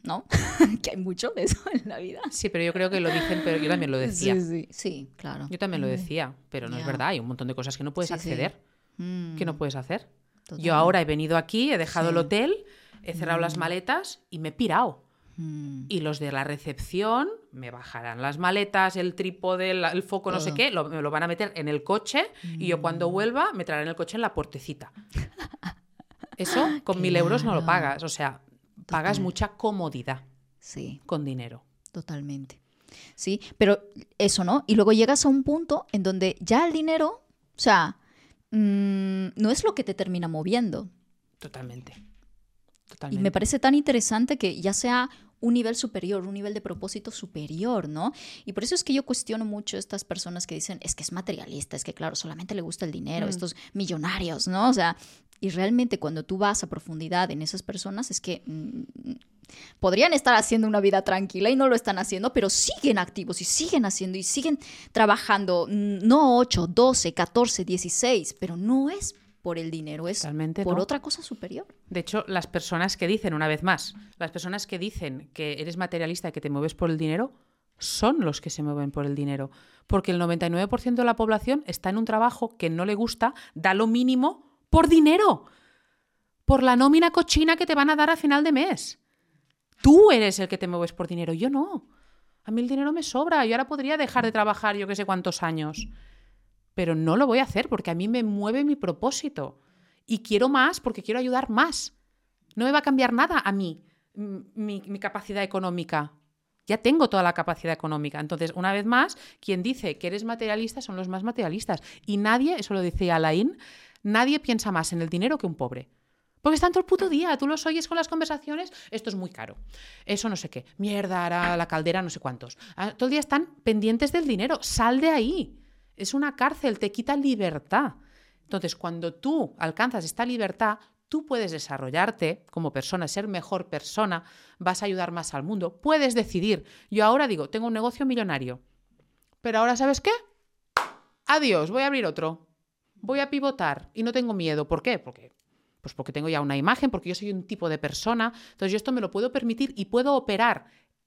¿no? que hay mucho de eso en la vida. Sí, pero yo creo que lo dicen, pero yo también lo decía. Sí, sí, sí, claro. Yo también lo decía, pero no es verdad. Hay un montón de cosas que no puedes Sí, sí. acceder. Mm, que no puedes hacer. Totalmente. Yo ahora he venido aquí, he dejado el hotel, he cerrado las maletas y me he pirado. mm, Y los de la recepción me bajarán las maletas, el trípode, el, el foco, no sé qué, lo, me lo van a meter en el coche y yo cuando Mm. vuelva me traerán el coche en la puertecita. Eso con mil euros no lo pagas. O sea, pagas mucha comodidad sí. con dinero. Totalmente. Sí, pero eso, ¿no? Y luego llegas a un punto en donde ya el dinero, o sea, mm, no es lo que te termina moviendo. Totalmente. Y Totalmente. me parece tan interesante que ya sea un nivel superior, un nivel de propósito superior, ¿no? Y por eso es que yo cuestiono mucho a estas personas que dicen, es que es materialista, es que claro, solamente le gusta el dinero, Mm. estos millonarios, ¿no? O sea, y realmente cuando tú vas a profundidad en esas personas es que mm, podrían estar haciendo una vida tranquila y no lo están haciendo, pero siguen activos y siguen haciendo y siguen trabajando, mm, no 8, 12, 14, 16, pero no es por el dinero, es Totalmente por no. otra cosa superior. De hecho, las personas que dicen, una vez más, las personas que dicen que eres materialista y que te mueves por el dinero, son los que se mueven por el dinero. Porque el 99% de la población está en un trabajo que no le gusta, da lo mínimo por dinero. Por la nómina cochina que te van a dar a final de mes. Tú eres el que te mueves por dinero, yo no. A mí el dinero me sobra, yo ahora podría dejar de trabajar yo que sé cuántos años. Pero no lo voy a hacer porque a mí me mueve mi propósito. Y quiero más porque quiero ayudar más. No me va a cambiar nada a mí, mi, mi capacidad económica. Ya tengo toda la capacidad económica. Entonces, una vez más, quien dice que eres materialista son los más materialistas. Y nadie, eso lo decía Alain, nadie piensa más en el dinero que un pobre. Porque están todo el puto día, tú los oyes con las conversaciones, esto es muy caro, eso no sé qué, mierda, ahora la caldera no sé cuántos. Ah, Todo el día están pendientes del dinero, sal de ahí. Es una cárcel, te quita libertad. Entonces, cuando tú alcanzas esta libertad, tú puedes desarrollarte como persona, ser mejor persona, vas a ayudar más al mundo, puedes decidir. Yo ahora digo, tengo un negocio millonario, pero ahora ¿sabes qué? Adiós, voy a abrir otro. Voy a pivotar y no tengo miedo. ¿Por qué? Porque pues porque tengo ya una imagen, porque yo soy un tipo de persona. Entonces yo esto me lo puedo permitir y puedo operar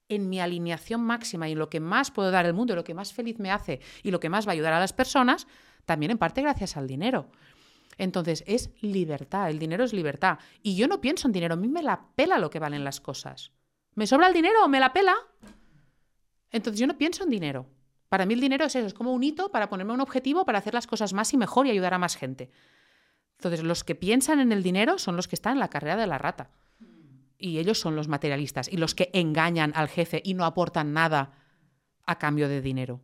en mi alineación máxima y en lo que más puedo dar al mundo, lo que más feliz me hace y lo que más va a ayudar a las personas, también en parte gracias al dinero. Entonces es libertad, el dinero es libertad. Y yo no pienso en dinero, a mí me la pela lo que valen las cosas. ¿Me sobra el dinero o me la pela? Entonces yo no pienso en dinero. Para mí el dinero es eso, es como un hito para ponerme un objetivo para hacer las cosas más y mejor y ayudar a más gente. Entonces los que piensan en el dinero son los que están en la carrera de la rata. Y ellos son los materialistas y los que engañan al jefe y no aportan nada a cambio de dinero.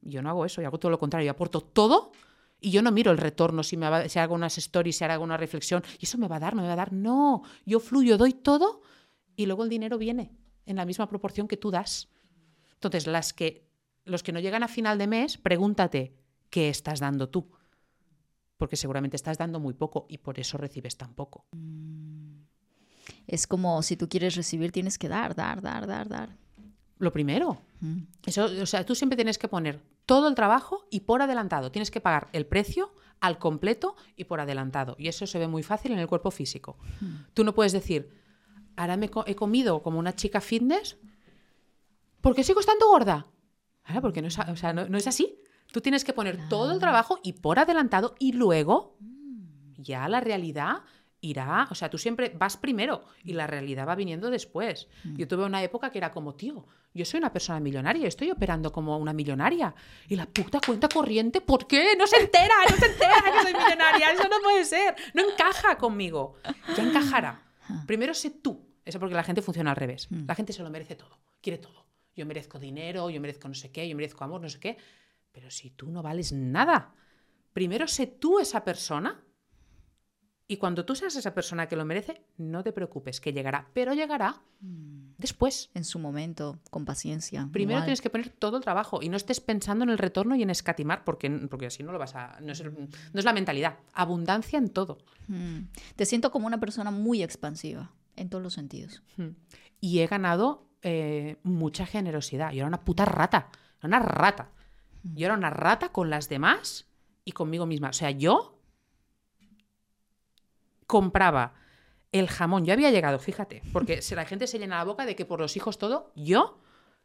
Yo no hago eso, yo hago todo lo contrario, yo aporto todo y yo no miro el retorno, si, me hago unas stories, si hago una reflexión, y eso me va a dar, no me va a dar. No, yo fluyo, doy todo y luego el dinero viene en la misma proporción que tú das. Entonces, las que, los que no llegan a final de mes, pregúntate, ¿qué estás dando tú? Porque seguramente estás dando muy poco y por eso recibes tan poco. Es como si tú quieres recibir, tienes que dar, dar, dar, dar, dar. Lo primero. Mm. Eso, o sea, tú siempre tienes que poner todo el trabajo y por adelantado. Tienes que pagar el precio al completo y por adelantado. Y eso se ve muy fácil en el cuerpo físico. Tú no puedes decir, ahora me he comido como una chica fitness, ¿por qué sigo estando gorda? Ah, porque no es, a- o sea, no, no es así. Tú tienes que poner todo el trabajo y por adelantado y luego ya la realidad irá, o sea, tú siempre vas primero y la realidad va viniendo después. Yo tuve una época que era como, tío, yo soy una persona millonaria, estoy operando como una millonaria. Y la puta cuenta corriente, ¿por qué? No se entera, no se entera que soy millonaria, eso no puede ser, no encaja conmigo. Ya encajará. Primero sé tú, eso porque la gente funciona al revés. La gente se lo merece todo, quiere todo. Yo merezco dinero, yo merezco no sé qué, yo merezco amor, no sé qué. Pero si tú no vales nada, primero sé tú esa persona y cuando tú seas esa persona que lo merece, no te preocupes, que llegará, pero llegará después. En su momento, con paciencia. Primero igual. tienes que poner todo el trabajo y no estés pensando en el retorno y en escatimar, porque, porque así no lo vas a. No es, no es la mentalidad. Abundancia en todo. Mm. Te siento como una persona muy expansiva, en todos los sentidos. Y he ganado eh, mucha generosidad. Yo era una puta rata. Era una rata. Yo era una rata con las demás y conmigo misma. O sea, yo compraba el jamón. Yo había llegado, fíjate, porque la gente se llena la boca de que por los hijos todo, yo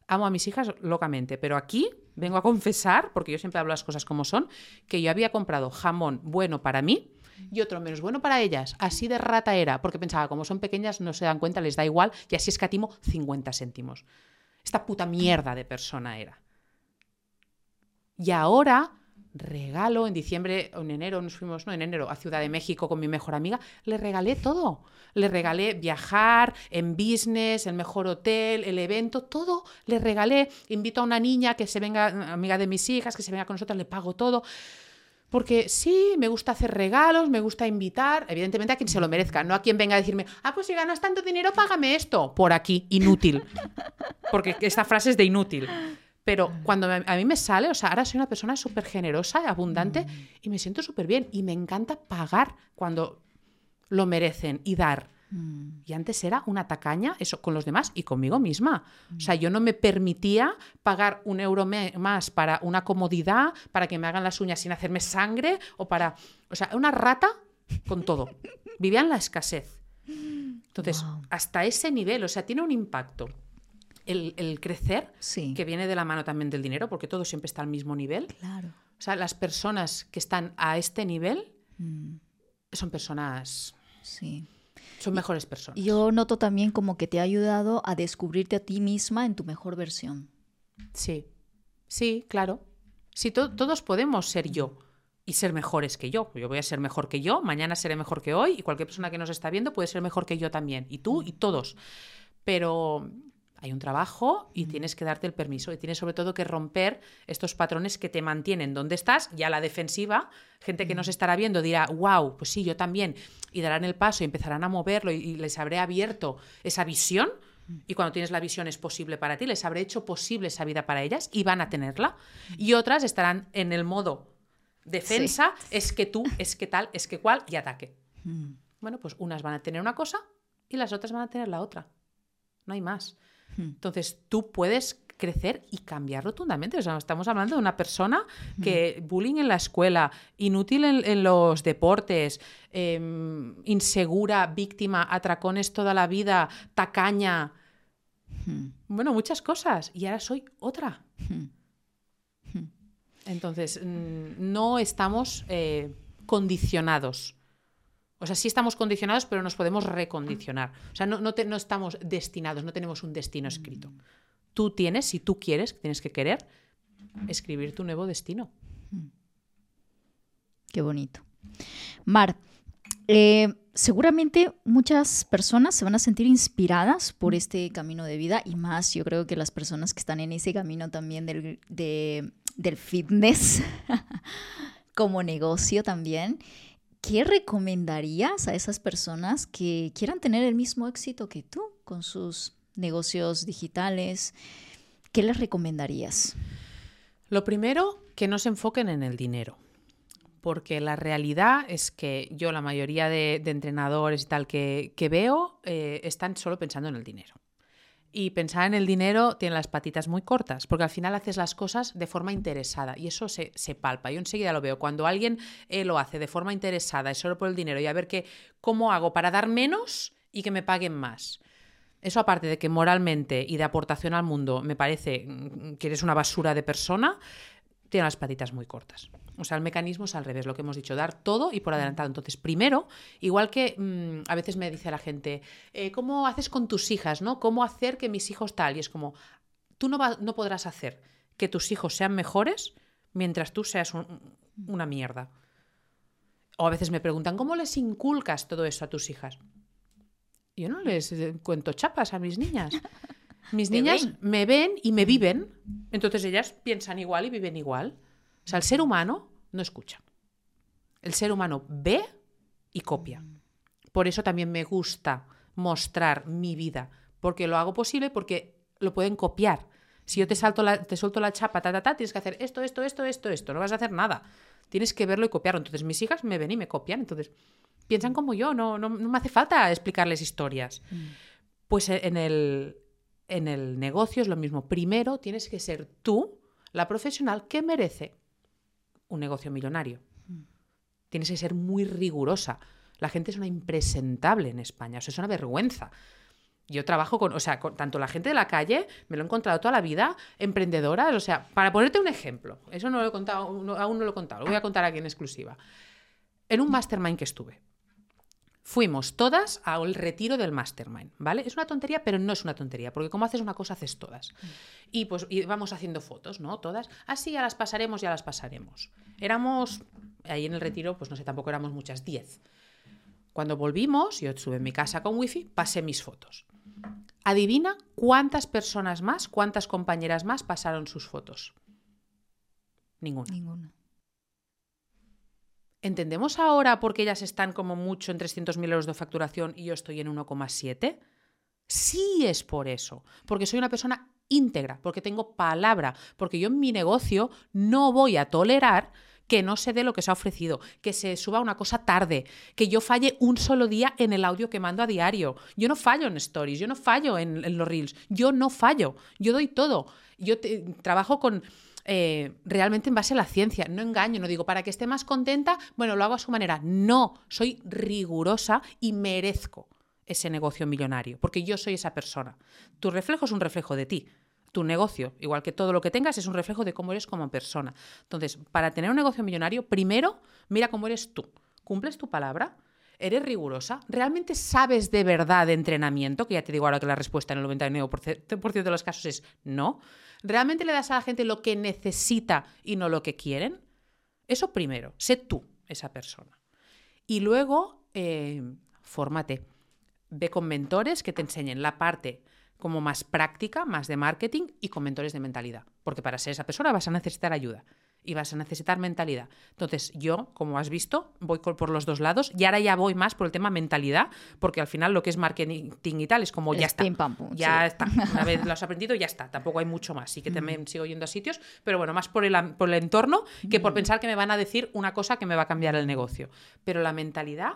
amo a mis hijas locamente, pero aquí vengo a confesar, porque yo siempre hablo las cosas como son, que yo había comprado jamón bueno para mí y otro menos bueno para ellas. Así de rata era, porque pensaba, como son pequeñas, no se dan cuenta, les da igual, y así escatimo 50 céntimos. Esta puta mierda de persona era. Y ahora regalo en diciembre o en enero nos fuimos, no, en enero a Ciudad de México con mi mejor amiga, le regalé todo. Le regalé viajar en business, el mejor hotel, el evento, todo le regalé. Invito a una niña que se venga, amiga de mis hijas, que se venga con nosotros, le pago todo. Porque sí, me gusta hacer regalos, me gusta invitar, evidentemente a quien se lo merezca, no a quien venga a decirme, ah, pues si ganas tanto dinero, págame esto. Por aquí, inútil. Porque esta frase es de inútil. Pero cuando me- a mí me sale, o sea, ahora soy una persona súper generosa, abundante, y me siento súper bien. Y me encanta pagar cuando lo merecen y dar. Y antes era una tacaña, eso, con los demás y conmigo misma. O sea, yo no me permitía pagar un euro más para una comodidad, para que me hagan las uñas sin hacerme sangre, o para. O sea, una rata con todo. Vivía en la escasez. Entonces, Wow. hasta ese nivel, o sea, tiene un impacto. El, el crecer, Sí. que viene de la mano también del dinero, porque todo siempre está al mismo nivel. Claro. O sea, las personas que están a este nivel Mm, son personas, sí. son mejores personas. Yo noto también como que te ha ayudado a descubrirte a ti misma en tu mejor versión. Sí, sí, claro. Sí, to- todos podemos ser yo y ser mejores que yo. Yo voy a ser mejor que yo, mañana seré mejor que hoy y cualquier persona que nos está viendo puede ser mejor que yo también. Y tú y todos. Pero hay un trabajo y tienes que darte el permiso y tienes sobre todo que romper estos patrones que te mantienen donde estás, ya la defensiva. Gente que nos estará viendo dirá, wow, pues sí, yo también. Y darán el paso y empezarán a moverlo y, y les habré abierto esa visión. Y cuando tienes la visión es posible para ti, les habré hecho posible esa vida para ellas y van a tenerla. Y otras estarán en el modo defensa, es que tú, es que tal, es que cual, y ataque. Bueno, pues unas van a tener una cosa y las otras van a tener la otra. No hay más. Entonces tú puedes crecer y cambiar rotundamente. O sea, estamos hablando de una persona que bullying en la escuela, inútil en, en los deportes, em, insegura, víctima, atracones toda la vida, tacaña. Bueno, muchas cosas. Y ahora soy otra. Entonces, mm, no estamos eh, condicionados. O sea, sí estamos condicionados, pero nos podemos recondicionar. O sea, no, no, te- no estamos destinados, no tenemos un destino escrito. Tú tienes, si tú quieres, tienes que querer, escribir tu nuevo destino. Qué bonito. Mar, eh, seguramente muchas personas se van a sentir inspiradas por este camino de vida y más yo creo que las personas que están en ese camino también del, de- del fitness como negocio también. ¿Qué recomendarías a esas personas que quieran tener el mismo éxito que tú con sus negocios digitales? ¿Qué les recomendarías? Lo primero, que no se enfoquen en el dinero. Porque la realidad es que yo, la mayoría de, entrenadores y tal que, que veo, eh, están solo pensando en el dinero. Y pensar en el dinero tiene las patitas muy cortas, porque al final haces las cosas de forma interesada y eso se, se palpa. Yo enseguida lo veo. Cuando alguien eh, lo hace de forma interesada y solo por el dinero y a ver qué cómo hago para dar menos y que me paguen más. Eso aparte de que moralmente y de aportación al mundo me parece mm, que eres una basura de persona, tiene las patitas muy cortas. O sea, el mecanismo es al revés, lo que hemos dicho, dar todo y por adelantado. Entonces, primero, igual que mmm, a veces me dice la gente, eh, ¿cómo haces con tus hijas? ¿no? ¿Cómo hacer que mis hijos tal? Y es como, tú no, va, no podrás hacer que tus hijos sean mejores mientras tú seas un, una mierda. O a veces me preguntan, ¿cómo les inculcas todo eso a tus hijas? Yo no les eh, cuento chapas a mis niñas. Mis niñas ven. me ven y me viven. Entonces ellas piensan igual y viven igual. O sea, el ser humano no escucha. El ser humano ve y copia. Por eso también me gusta mostrar mi vida, porque lo hago posible, porque lo pueden copiar. Si yo te, salto la, te suelto la chapa, ta, ta, ta, tienes que hacer esto, esto, esto, esto, esto. No vas a hacer nada. Tienes que verlo y copiarlo. Entonces mis hijas me ven y me copian. Entonces piensan como yo. No, no, no me hace falta explicarles historias. Mm. Pues en el, en el negocio es lo mismo. Primero tienes que ser tú la profesional que merece un negocio millonario. Mm. Tienes que ser muy rigurosa. La gente es una impresentable en España, o sea, es una vergüenza. Yo trabajo con, o sea, con tanto la gente de la calle, me lo he encontrado toda la vida, emprendedoras, o sea, para ponerte un ejemplo, eso no lo he contado, no, aún no lo he contado, lo voy a contar aquí en exclusiva. En un mastermind que estuve, fuimos todas al retiro del mastermind, ¿vale? Es una tontería, pero no es una tontería, porque como haces una cosa, haces todas. Mm. Y pues y vamos haciendo fotos, ¿no? Todas. Así ya las pasaremos, ya las pasaremos. Éramos, ahí en el retiro, pues no sé, tampoco éramos muchas, 10. Cuando volvimos, yo estuve en mi casa con wifi, pasé mis fotos. Adivina cuántas personas más, cuántas compañeras más pasaron sus fotos. Ninguna. Ninguna. ¿Entendemos ahora por qué ellas están como mucho en 300.000 euros de facturación y yo estoy en 1,7? Sí es por eso, porque soy una persona íntegra, porque tengo palabra, porque yo en mi negocio no voy a tolerar que no se dé lo que se ha ofrecido, que se suba una cosa tarde, que yo falle un solo día en el audio que mando a diario. Yo no fallo en stories, yo no fallo en, los reels, yo no fallo, yo doy todo. Yo trabajo con eh, realmente en base a la ciencia. No engaño, no digo para que esté más contenta, bueno, lo hago a su manera. No, soy rigurosa y merezco ese negocio millonario, porque yo soy esa persona. Tu reflejo es un reflejo de ti. Tu negocio, igual que todo lo que tengas, es un reflejo de cómo eres como persona. Entonces, para tener un negocio millonario, primero mira cómo eres tú. ¿Cumples tu palabra? ¿Eres rigurosa? ¿Realmente sabes de verdad de entrenamiento? Que ya te digo ahora que la respuesta en el 99% de los casos es no. ¿Realmente le das a la gente lo que necesita y no lo que quieren? Eso primero, sé tú esa persona. Y luego, eh, fórmate. Ve con mentores que te enseñen la parte como más práctica, más de marketing y con mentores de mentalidad. Porque para ser esa persona vas a necesitar ayuda y vas a necesitar mentalidad. Entonces, yo, como has visto, voy por los dos lados y ahora ya voy más por el tema mentalidad, porque al final lo que es marketing y tal es como ya está. Pam, pum, ya sí. está. Una vez lo has aprendido, ya está. Tampoco hay mucho más. Sí que también mm. sigo yendo a sitios, pero bueno, más por el, por el entorno que por mm. pensar que me van a decir una cosa que me va a cambiar el negocio. Pero la mentalidad,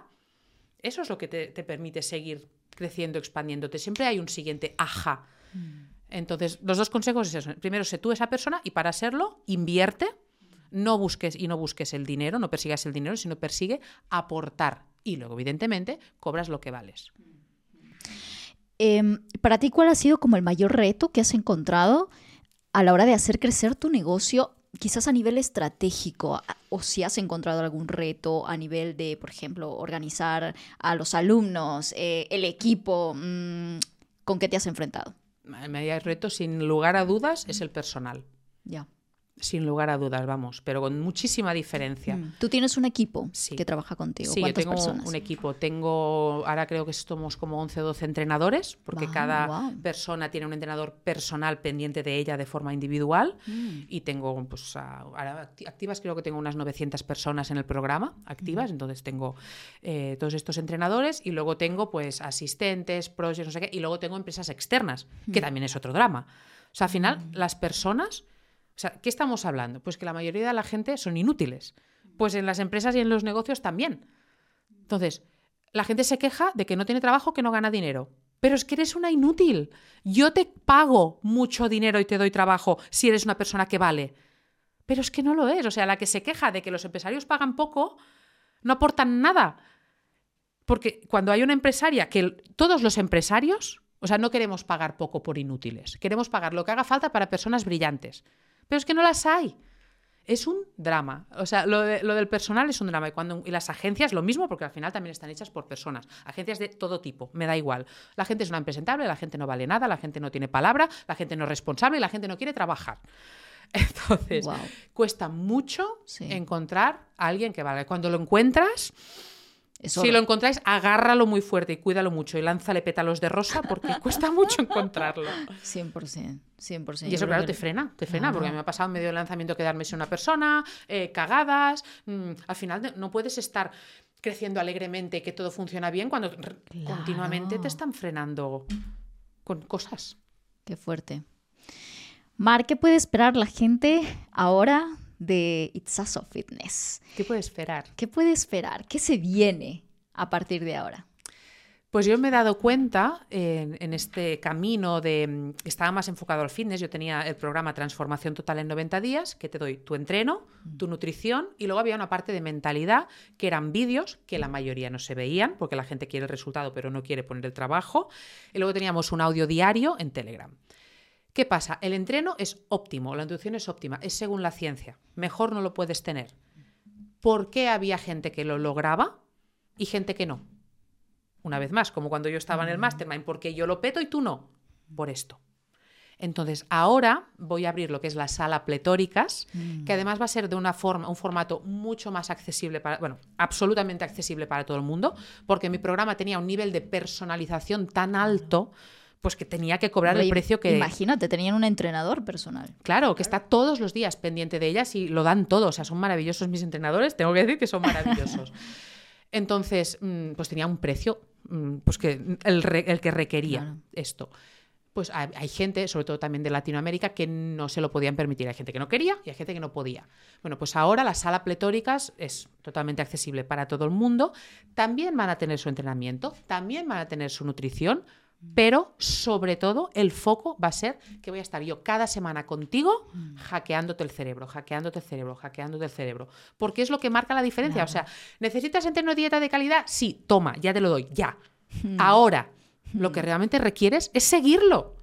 eso es lo que te, te permite seguir creciendo, expandiéndote. Siempre hay un siguiente ajá. Mm. Entonces, los dos consejos es eso. Primero, sé tú esa persona y para serlo, invierte no busques y no busques el dinero, no persigas el dinero, sino persigue aportar. Y luego, evidentemente, cobras lo que vales. Eh, para ti, ¿cuál ha sido como el mayor reto que has encontrado a la hora de hacer crecer tu negocio, quizás a nivel estratégico? O si has encontrado algún reto a nivel de, por ejemplo, organizar a los alumnos, eh, el equipo, mmm, ¿con qué te has enfrentado? El mayor reto, sin lugar a dudas, es el personal. Ya. Sin lugar a dudas, vamos, pero con muchísima diferencia. Mm. ¿Tú tienes un equipo sí. que trabaja contigo? Sí, ¿Cuántas yo tengo personas? un equipo. Tengo, ahora creo que somos como 11 o 12 entrenadores, porque Wow, cada wow. persona tiene un entrenador personal pendiente de ella de forma individual. Mm. Y tengo, pues, ahora acti- activas creo que tengo unas 900 personas en el programa, activas. Entonces tengo eh, todos estos entrenadores y luego tengo, pues, asistentes, projects, no sé qué. Y luego tengo empresas externas, que también es otro drama. O sea, al final, las personas o sea, ¿qué estamos hablando? Pues que la mayoría de la gente son inútiles. Pues en las empresas y en los negocios también. Entonces, la gente se queja de que no tiene trabajo, que no gana dinero. Pero es que eres una inútil. Yo te pago mucho dinero y te doy trabajo si eres una persona que vale. Pero es que no lo es. O sea, la que se queja de que los empresarios pagan poco, no aportan nada. Porque cuando hay una empresaria, que todos los empresarios, o sea, no queremos pagar poco por inútiles, queremos pagar lo que haga falta para personas brillantes. Pero es que no las hay. Es un drama. O sea, lo, del personal es un drama. Y, cuando, y las agencias, lo mismo, porque al final también están hechas por personas. Agencias de todo tipo, me da igual. La gente es una impresentable, la gente no vale nada, la gente no tiene palabra, la gente no es responsable y la gente no quiere trabajar. Entonces, cuesta mucho encontrar a alguien que valga. Cuando lo encuentras, si lo encontráis, agárralo muy fuerte y cuídalo mucho y lánzale pétalos de rosa porque cuesta mucho encontrarlo. 100%, 100%. Y eso, claro, te frena, te frena, porque me ha pasado en medio del lanzamiento quedarme sin una persona, eh, cagadas. Mm, al final no puedes estar creciendo alegremente que todo funciona bien cuando continuamente te están frenando con cosas. Qué fuerte. Mar, ¿qué puede esperar la gente ahora de Itzazo Fitness? ¿Qué puede esperar? ¿Qué puede esperar? ¿Qué se viene a partir de ahora? Pues yo me he dado cuenta en, este camino de estaba más enfocado al fitness. Yo tenía el programa Transformación Total en 90 días, que te doy tu entreno, mm. tu nutrición, y luego había una parte de mentalidad, que eran vídeos, que la mayoría no se veían, porque la gente quiere el resultado, pero no quiere poner el trabajo. Y luego teníamos un audio diario en Telegram. ¿Qué pasa? El entreno es óptimo, la nutrición es óptima, es según la ciencia. Mejor no lo puedes tener. ¿Por qué había gente que lo lograba y gente que no? Una vez más, como cuando yo estaba en el mm. mastermind, porque yo lo peto y tú no. Por esto. Entonces, ahora voy a abrir lo que es la sala pletóricas, que mm. además va a ser de una forma, un formato mucho más accesible para, bueno, absolutamente accesible para todo el mundo, porque mi programa tenía un nivel de personalización tan alto pues que tenía que cobrar el precio que... Imagínate, tenían un entrenador personal. Claro, que está todos los días pendiente de ellas y lo dan todo. O sea, son maravillosos mis entrenadores, tengo que decir que son maravillosos. Entonces, mm, pues tenía un precio, mm, pues que el, que requería esto. Pues hay, gente, sobre todo también de Latinoamérica, que no se lo podían permitir. Hay gente que no quería y hay gente que no podía. Bueno, pues ahora la sala pletóricas es totalmente accesible para todo el mundo. También van a tener su entrenamiento, también van a tener su nutrición, pero sobre todo el foco va a ser que voy a estar yo cada semana contigo hackeándote el cerebro, hackeándote el cerebro, hackeándote el cerebro. Porque es lo que marca la diferencia. O sea, ¿necesitas entreno dieta de calidad? Sí, toma, ya te lo doy, ya. Hmm. Ahora, lo que hmm. realmente requieres es seguirlo.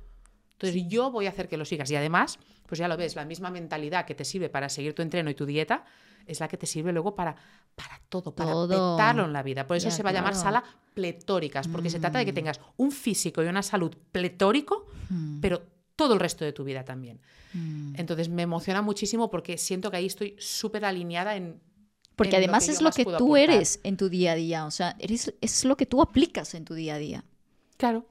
Entonces yo voy a hacer que lo sigas. Y además, pues ya lo ves, la misma mentalidad que te sirve para seguir tu entreno y tu dieta es la que te sirve luego para, para todo, para todo. petarlo en la vida. Por eso se va a llamar sala pletóricas, porque se trata de que mm. tengas un físico y una salud pletórico, mm. pero todo el resto de tu vida también. Mm. Entonces me emociona muchísimo porque siento que ahí estoy súper alineada en... Porque además es lo que tú eres en tu día a día, o sea, eres, es lo que tú aplicas en tu día a día. Claro.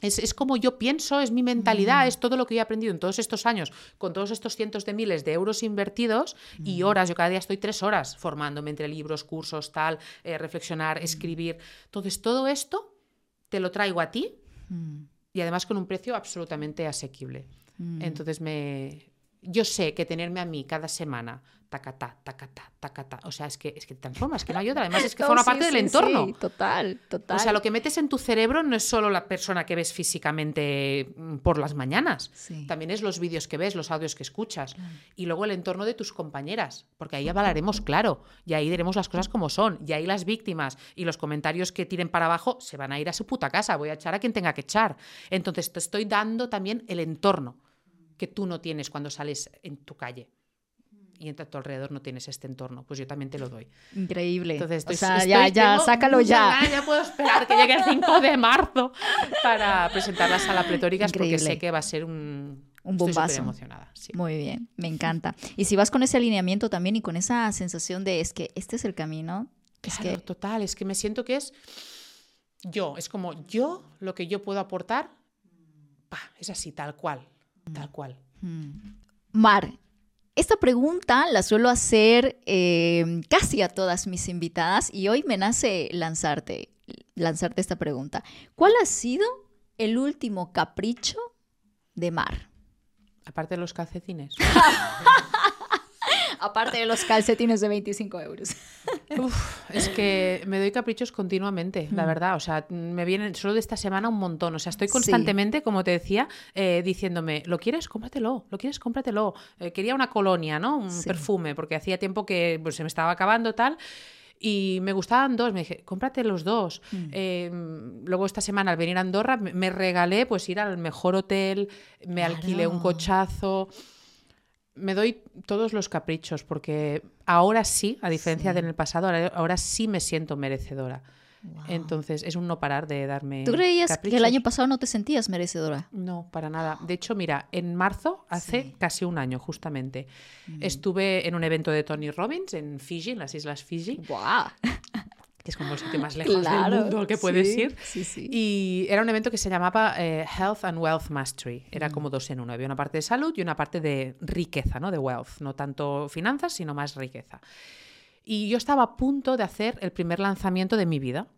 Es, como yo pienso, es mi mentalidad, mm. es todo lo que he aprendido en todos estos años, con todos estos cientos de miles de euros invertidos y mm. horas. Yo cada día estoy tres horas formándome entre libros, cursos, tal, eh, reflexionar, mm. escribir. Entonces, todo esto te lo traigo a ti y además con un precio absolutamente asequible. Entonces, me, yo sé que tenerme a mí cada semana, tacatá, tacatá, tacatá, o sea, es que, es que te transformas, que no hay otra, además es que forma parte del entorno. Sí, total, total. O sea, lo que metes en tu cerebro no es solo la persona que ves físicamente mm, por las mañanas, también es los vídeos que ves, los audios que escuchas, y luego el entorno de tus compañeras, porque ahí hablaremos claro, y ahí diremos las cosas como son, y ahí las víctimas y los comentarios que tiren para abajo se van a ir a su puta casa, voy a echar a quien tenga que echar. Entonces te estoy dando también el entorno que tú no tienes cuando sales en tu calle y en tu alrededor no tienes este entorno, pues yo también te lo doy. Increíble. Entonces, o sea, ya, ya, sácalo ya. Ya puedo esperar que llegue el 5 de marzo para presentar la sala pletóricas porque sé que va a ser un, un bombazo. Estoy emocionada. Muy bien, me encanta. Y si vas con ese alineamiento también y con esa sensación de es que este es el camino. es que... total, es que me siento que es yo, es como yo, lo que yo puedo aportar, es así, tal cual. Tal cual. Mm. Mar, esta pregunta la suelo hacer eh, casi a todas mis invitadas y hoy me nace lanzarte, lanzarte esta pregunta. ¿Cuál ha sido el último capricho de Mar? Aparte de los calcetines. Aparte de los calcetines de 25 euros. Uf, es que me doy caprichos continuamente, la verdad. O sea, me vienen solo de esta semana un montón. O sea, estoy Sí. constantemente, como te decía, eh, diciéndome, ¿lo quieres? Cómpratelo. ¿Lo quieres? Cómpratelo. Eh, quería una colonia, ¿no? Un Sí. perfume, porque hacía tiempo que pues, se me estaba acabando tal. Y me gustaban dos, me dije, cómprate los dos. Eh, luego esta semana al venir a Andorra me- me regalé pues ir al mejor hotel, me alquilé un Claro. cochazo. Me doy todos los caprichos porque ahora sí, a diferencia Sí. del pasado, ahora, ahora sí me siento merecedora. Entonces es un no parar de darme. ¿Tú creías que el año pasado no te sentías merecedora? No, para nada. De hecho, mira, en marzo, hace Sí. casi un año justamente, estuve en un evento de Tony Robbins en Fiji, en las Islas Fiji, ¡Guau! que es como el sitio más lejos Claro, del mundo al que puedes sí, ir. sí, sí. Y era un evento que se llamaba eh, Health and Wealth Mastery. Mm. Era como dos en uno. Había una parte de salud y una parte de riqueza, ¿no? De wealth. No tanto finanzas, sino más riqueza. Y yo estaba a punto de hacer el primer lanzamiento de mi vida.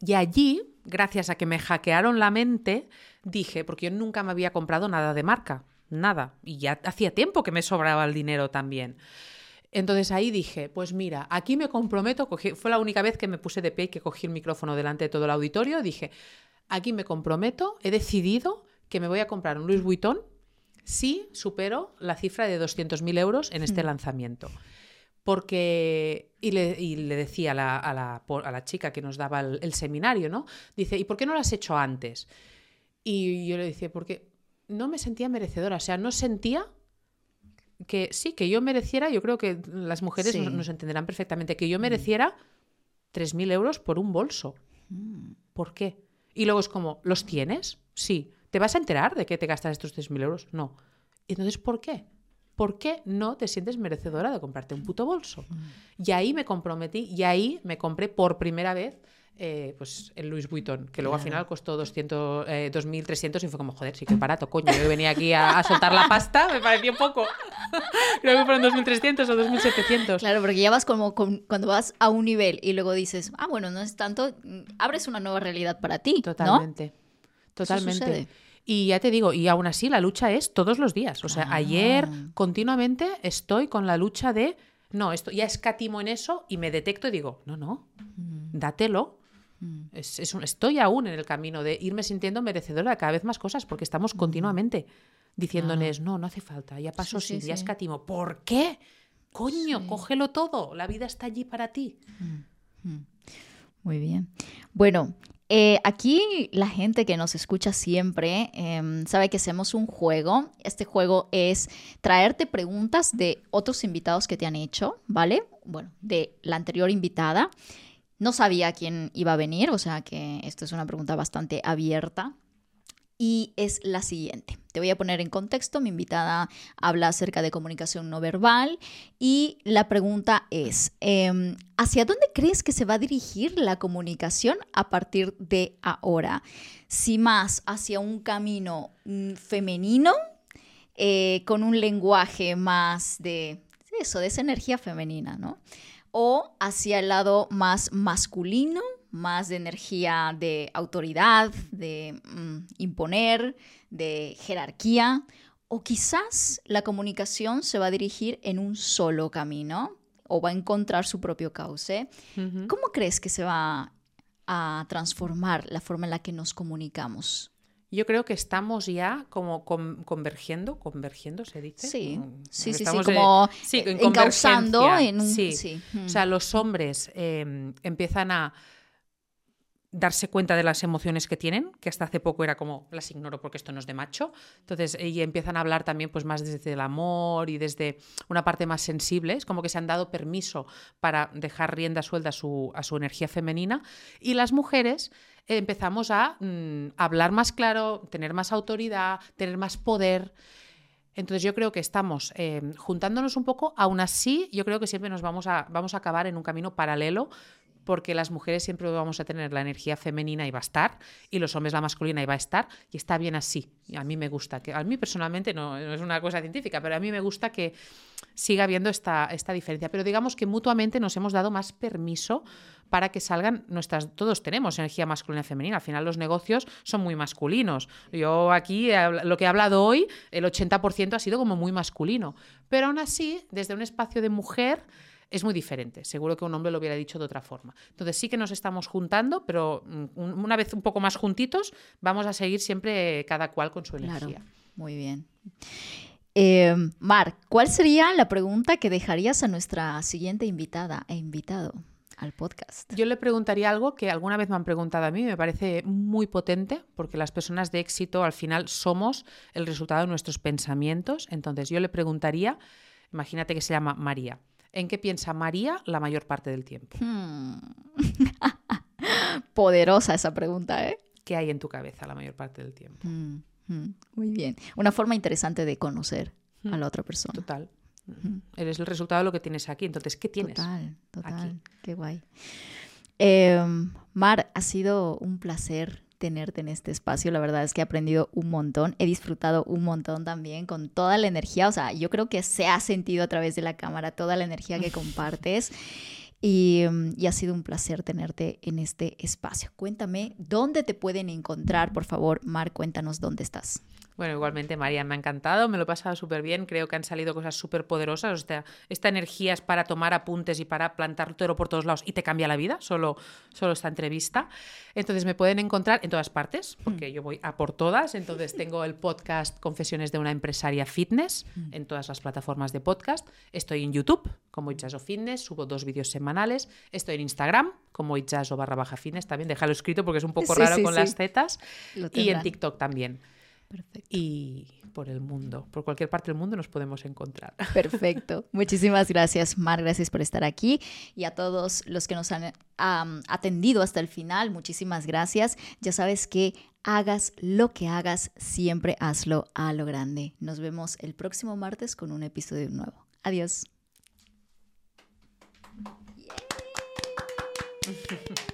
Y allí, gracias a que me hackearon la mente, dije, porque yo nunca me había comprado nada de marca, nada. Y ya hacía tiempo que me sobraba el dinero también. Entonces ahí dije, pues mira, aquí me comprometo, cogí- fue la única vez que me puse de pie y que cogí el micrófono delante de todo el auditorio, dije, aquí me comprometo, he decidido que me voy a comprar un Louis Vuitton si supero la cifra de 200.000 euros en este lanzamiento. Porque, y le, y le decía a la, a, la, po- a la chica que nos daba el, el seminario, ¿no? Dice, ¿y por qué no lo has hecho antes? Y yo le decía, porque no me sentía merecedora, o sea, no sentía que sí, que yo mereciera, yo creo que las mujeres Sí. nos, nos entenderán perfectamente, que yo mereciera 3.000 euros por un bolso. ¿Por qué? Y luego es como, ¿los tienes? Sí. ¿Te vas a enterar de que te gastas estos 3.000 euros? No. Entonces, ¿por qué? ¿Por qué no te sientes merecedora de comprarte un puto bolso? Y ahí me comprometí y ahí me compré por primera vez eh, pues el Louis Vuitton, que luego al final costó 200, eh, 2.300 y fue como, joder, sí que barato, coño. Yo venía aquí a, a soltar la pasta, me pareció poco. Creo que fueron 2.300 o 2.700. Claro, porque ya vas como con- cuando vas a un nivel y luego dices, ah, bueno, no es tanto, mm, abres una nueva realidad para ti, ¿no? Totalmente. Totalmente. Y ya te digo, y aún así la lucha es todos los días. O sea, ayer continuamente estoy con la lucha de, no, esto ya escatimo en eso y me detecto y digo, no, no, Mm. Es- es un- estoy aún en el camino de irme sintiendo merecedora de cada vez más cosas porque estamos continuamente diciéndoles, no, no hace falta, ya paso Mm. Sí, ya sí. escatimo. ¿Por qué? Coño, cógelo todo, la vida está allí para ti. Muy bien. Bueno, eh, aquí la gente que nos escucha siempre em, sabe que hacemos un juego. Este juego es traerte preguntas de otros invitados que te han hecho, ¿vale? Bueno, de la anterior invitada. No sabía quién iba a venir, o sea que esto es una pregunta bastante abierta. Y es la siguiente. Te voy a poner en contexto. Mi invitada habla acerca de comunicación no verbal y la pregunta es, em, ¿hacia dónde crees que se va a dirigir la comunicación a partir de ahora? Si más hacia un camino mm, femenino, eh, con un lenguaje más de eso, de esa energía femenina, ¿no? O hacia el lado más masculino, más de energía de autoridad, de mm, imponer, de jerarquía. O quizás la comunicación se va a dirigir en un solo camino o va a encontrar su propio cauce. ¿Cómo crees que se va a transformar la forma en la que nos comunicamos? Yo creo que estamos ya como con- convergiendo, convergiendo se dice. Sí, Mm, sí, sí, sí, como sí, eh, en encauzando en un- Sí. sí, O sea, los hombres eh, empiezan a darse cuenta de las emociones que tienen, que hasta hace poco era como las ignoro porque esto no es de macho. Entonces, y empiezan a hablar también pues más desde el amor y desde una parte más sensible, es como que se han dado permiso para dejar rienda suelta a su, a su energía femenina y las mujeres eh, empezamos a mm, hablar más claro, tener más autoridad, tener más poder. Entonces yo creo que estamos eh, juntándonos un poco, aún así yo creo que siempre nos vamos a, vamos a acabar en un camino paralelo porque las mujeres siempre vamos a tener la energía femenina y va a estar, y los hombres la masculina y va a estar, y está bien así. A mí me gusta, que a mí personalmente no, no es una cosa científica, pero a mí me gusta que siga habiendo esta, esta diferencia. Pero digamos que mutuamente nos hemos dado más permiso para que salgan nuestras. Todos tenemos energía masculina y femenina. Al final, los negocios son muy masculinos. Yo aquí, lo que he hablado hoy, el 80% ha sido como muy masculino. Pero aún así, desde un espacio de mujer es muy diferente. Seguro que un hombre lo hubiera dicho de otra forma. Entonces sí que nos estamos juntando, pero mm, una vez un poco más juntitos, vamos a seguir siempre cada cual con su energía. muy bien. Eh, Mar, ¿cuál sería la pregunta que dejarías a nuestra siguiente invitada e invitado? al podcast. Yo le preguntaría algo que alguna vez me han preguntado a mí, me parece muy potente, porque las personas de éxito al final somos el resultado de nuestros pensamientos. Entonces yo le preguntaría, imagínate que se llama María, ¿En qué piensa María la mayor parte del tiempo? Hmm. Poderosa esa pregunta, ¿eh? ¿Qué hay en tu cabeza la mayor parte del tiempo? Hmm, hmm. Muy bien. Una forma interesante de conocer a la otra persona. Total. Eres el resultado de lo que tienes aquí. Entonces, ¿qué tienes? Total, total. Qué guay. Em, Mar, ha sido un placer tenerte en este espacio. La verdad es que he aprendido un montón, he disfrutado un montón también con toda la energía. O sea, yo creo que se ha sentido a través de la cámara toda la energía que compartes. Y, y, ha sido un placer tenerte en este espacio. Cuéntame, ¿dónde te pueden encontrar? Por favor, Mar, cuéntanos dónde estás. Bueno, igualmente, María, me ha encantado, me lo he pasado súper bien, creo que han salido cosas súper poderosas, o sea, esta energía es para tomar apuntes y para plantar todo por todos lados y te cambia la vida, solo, solo esta entrevista. Entonces me pueden encontrar en todas partes, porque mm. yo voy a por todas, entonces tengo el podcast Confesiones de una empresaria fitness mm. en todas las plataformas de podcast, estoy en YouTube como Itchaso Fitness, subo dos vídeos semanales, estoy en Instagram como Itchaso barra baja fitness, también déjalo escrito porque es un poco raro con las zetas, y en TikTok también. Perfecto. Y por el mundo, por cualquier parte del mundo nos podemos encontrar. Perfecto. Muchísimas gracias, Mar. Gracias por estar aquí. Y a todos los que nos han atendido hasta el final, muchísimas gracias. Ya sabes que hagas lo que hagas, siempre hazlo a lo grande. Nos vemos el próximo martes con un episodio nuevo. Adiós.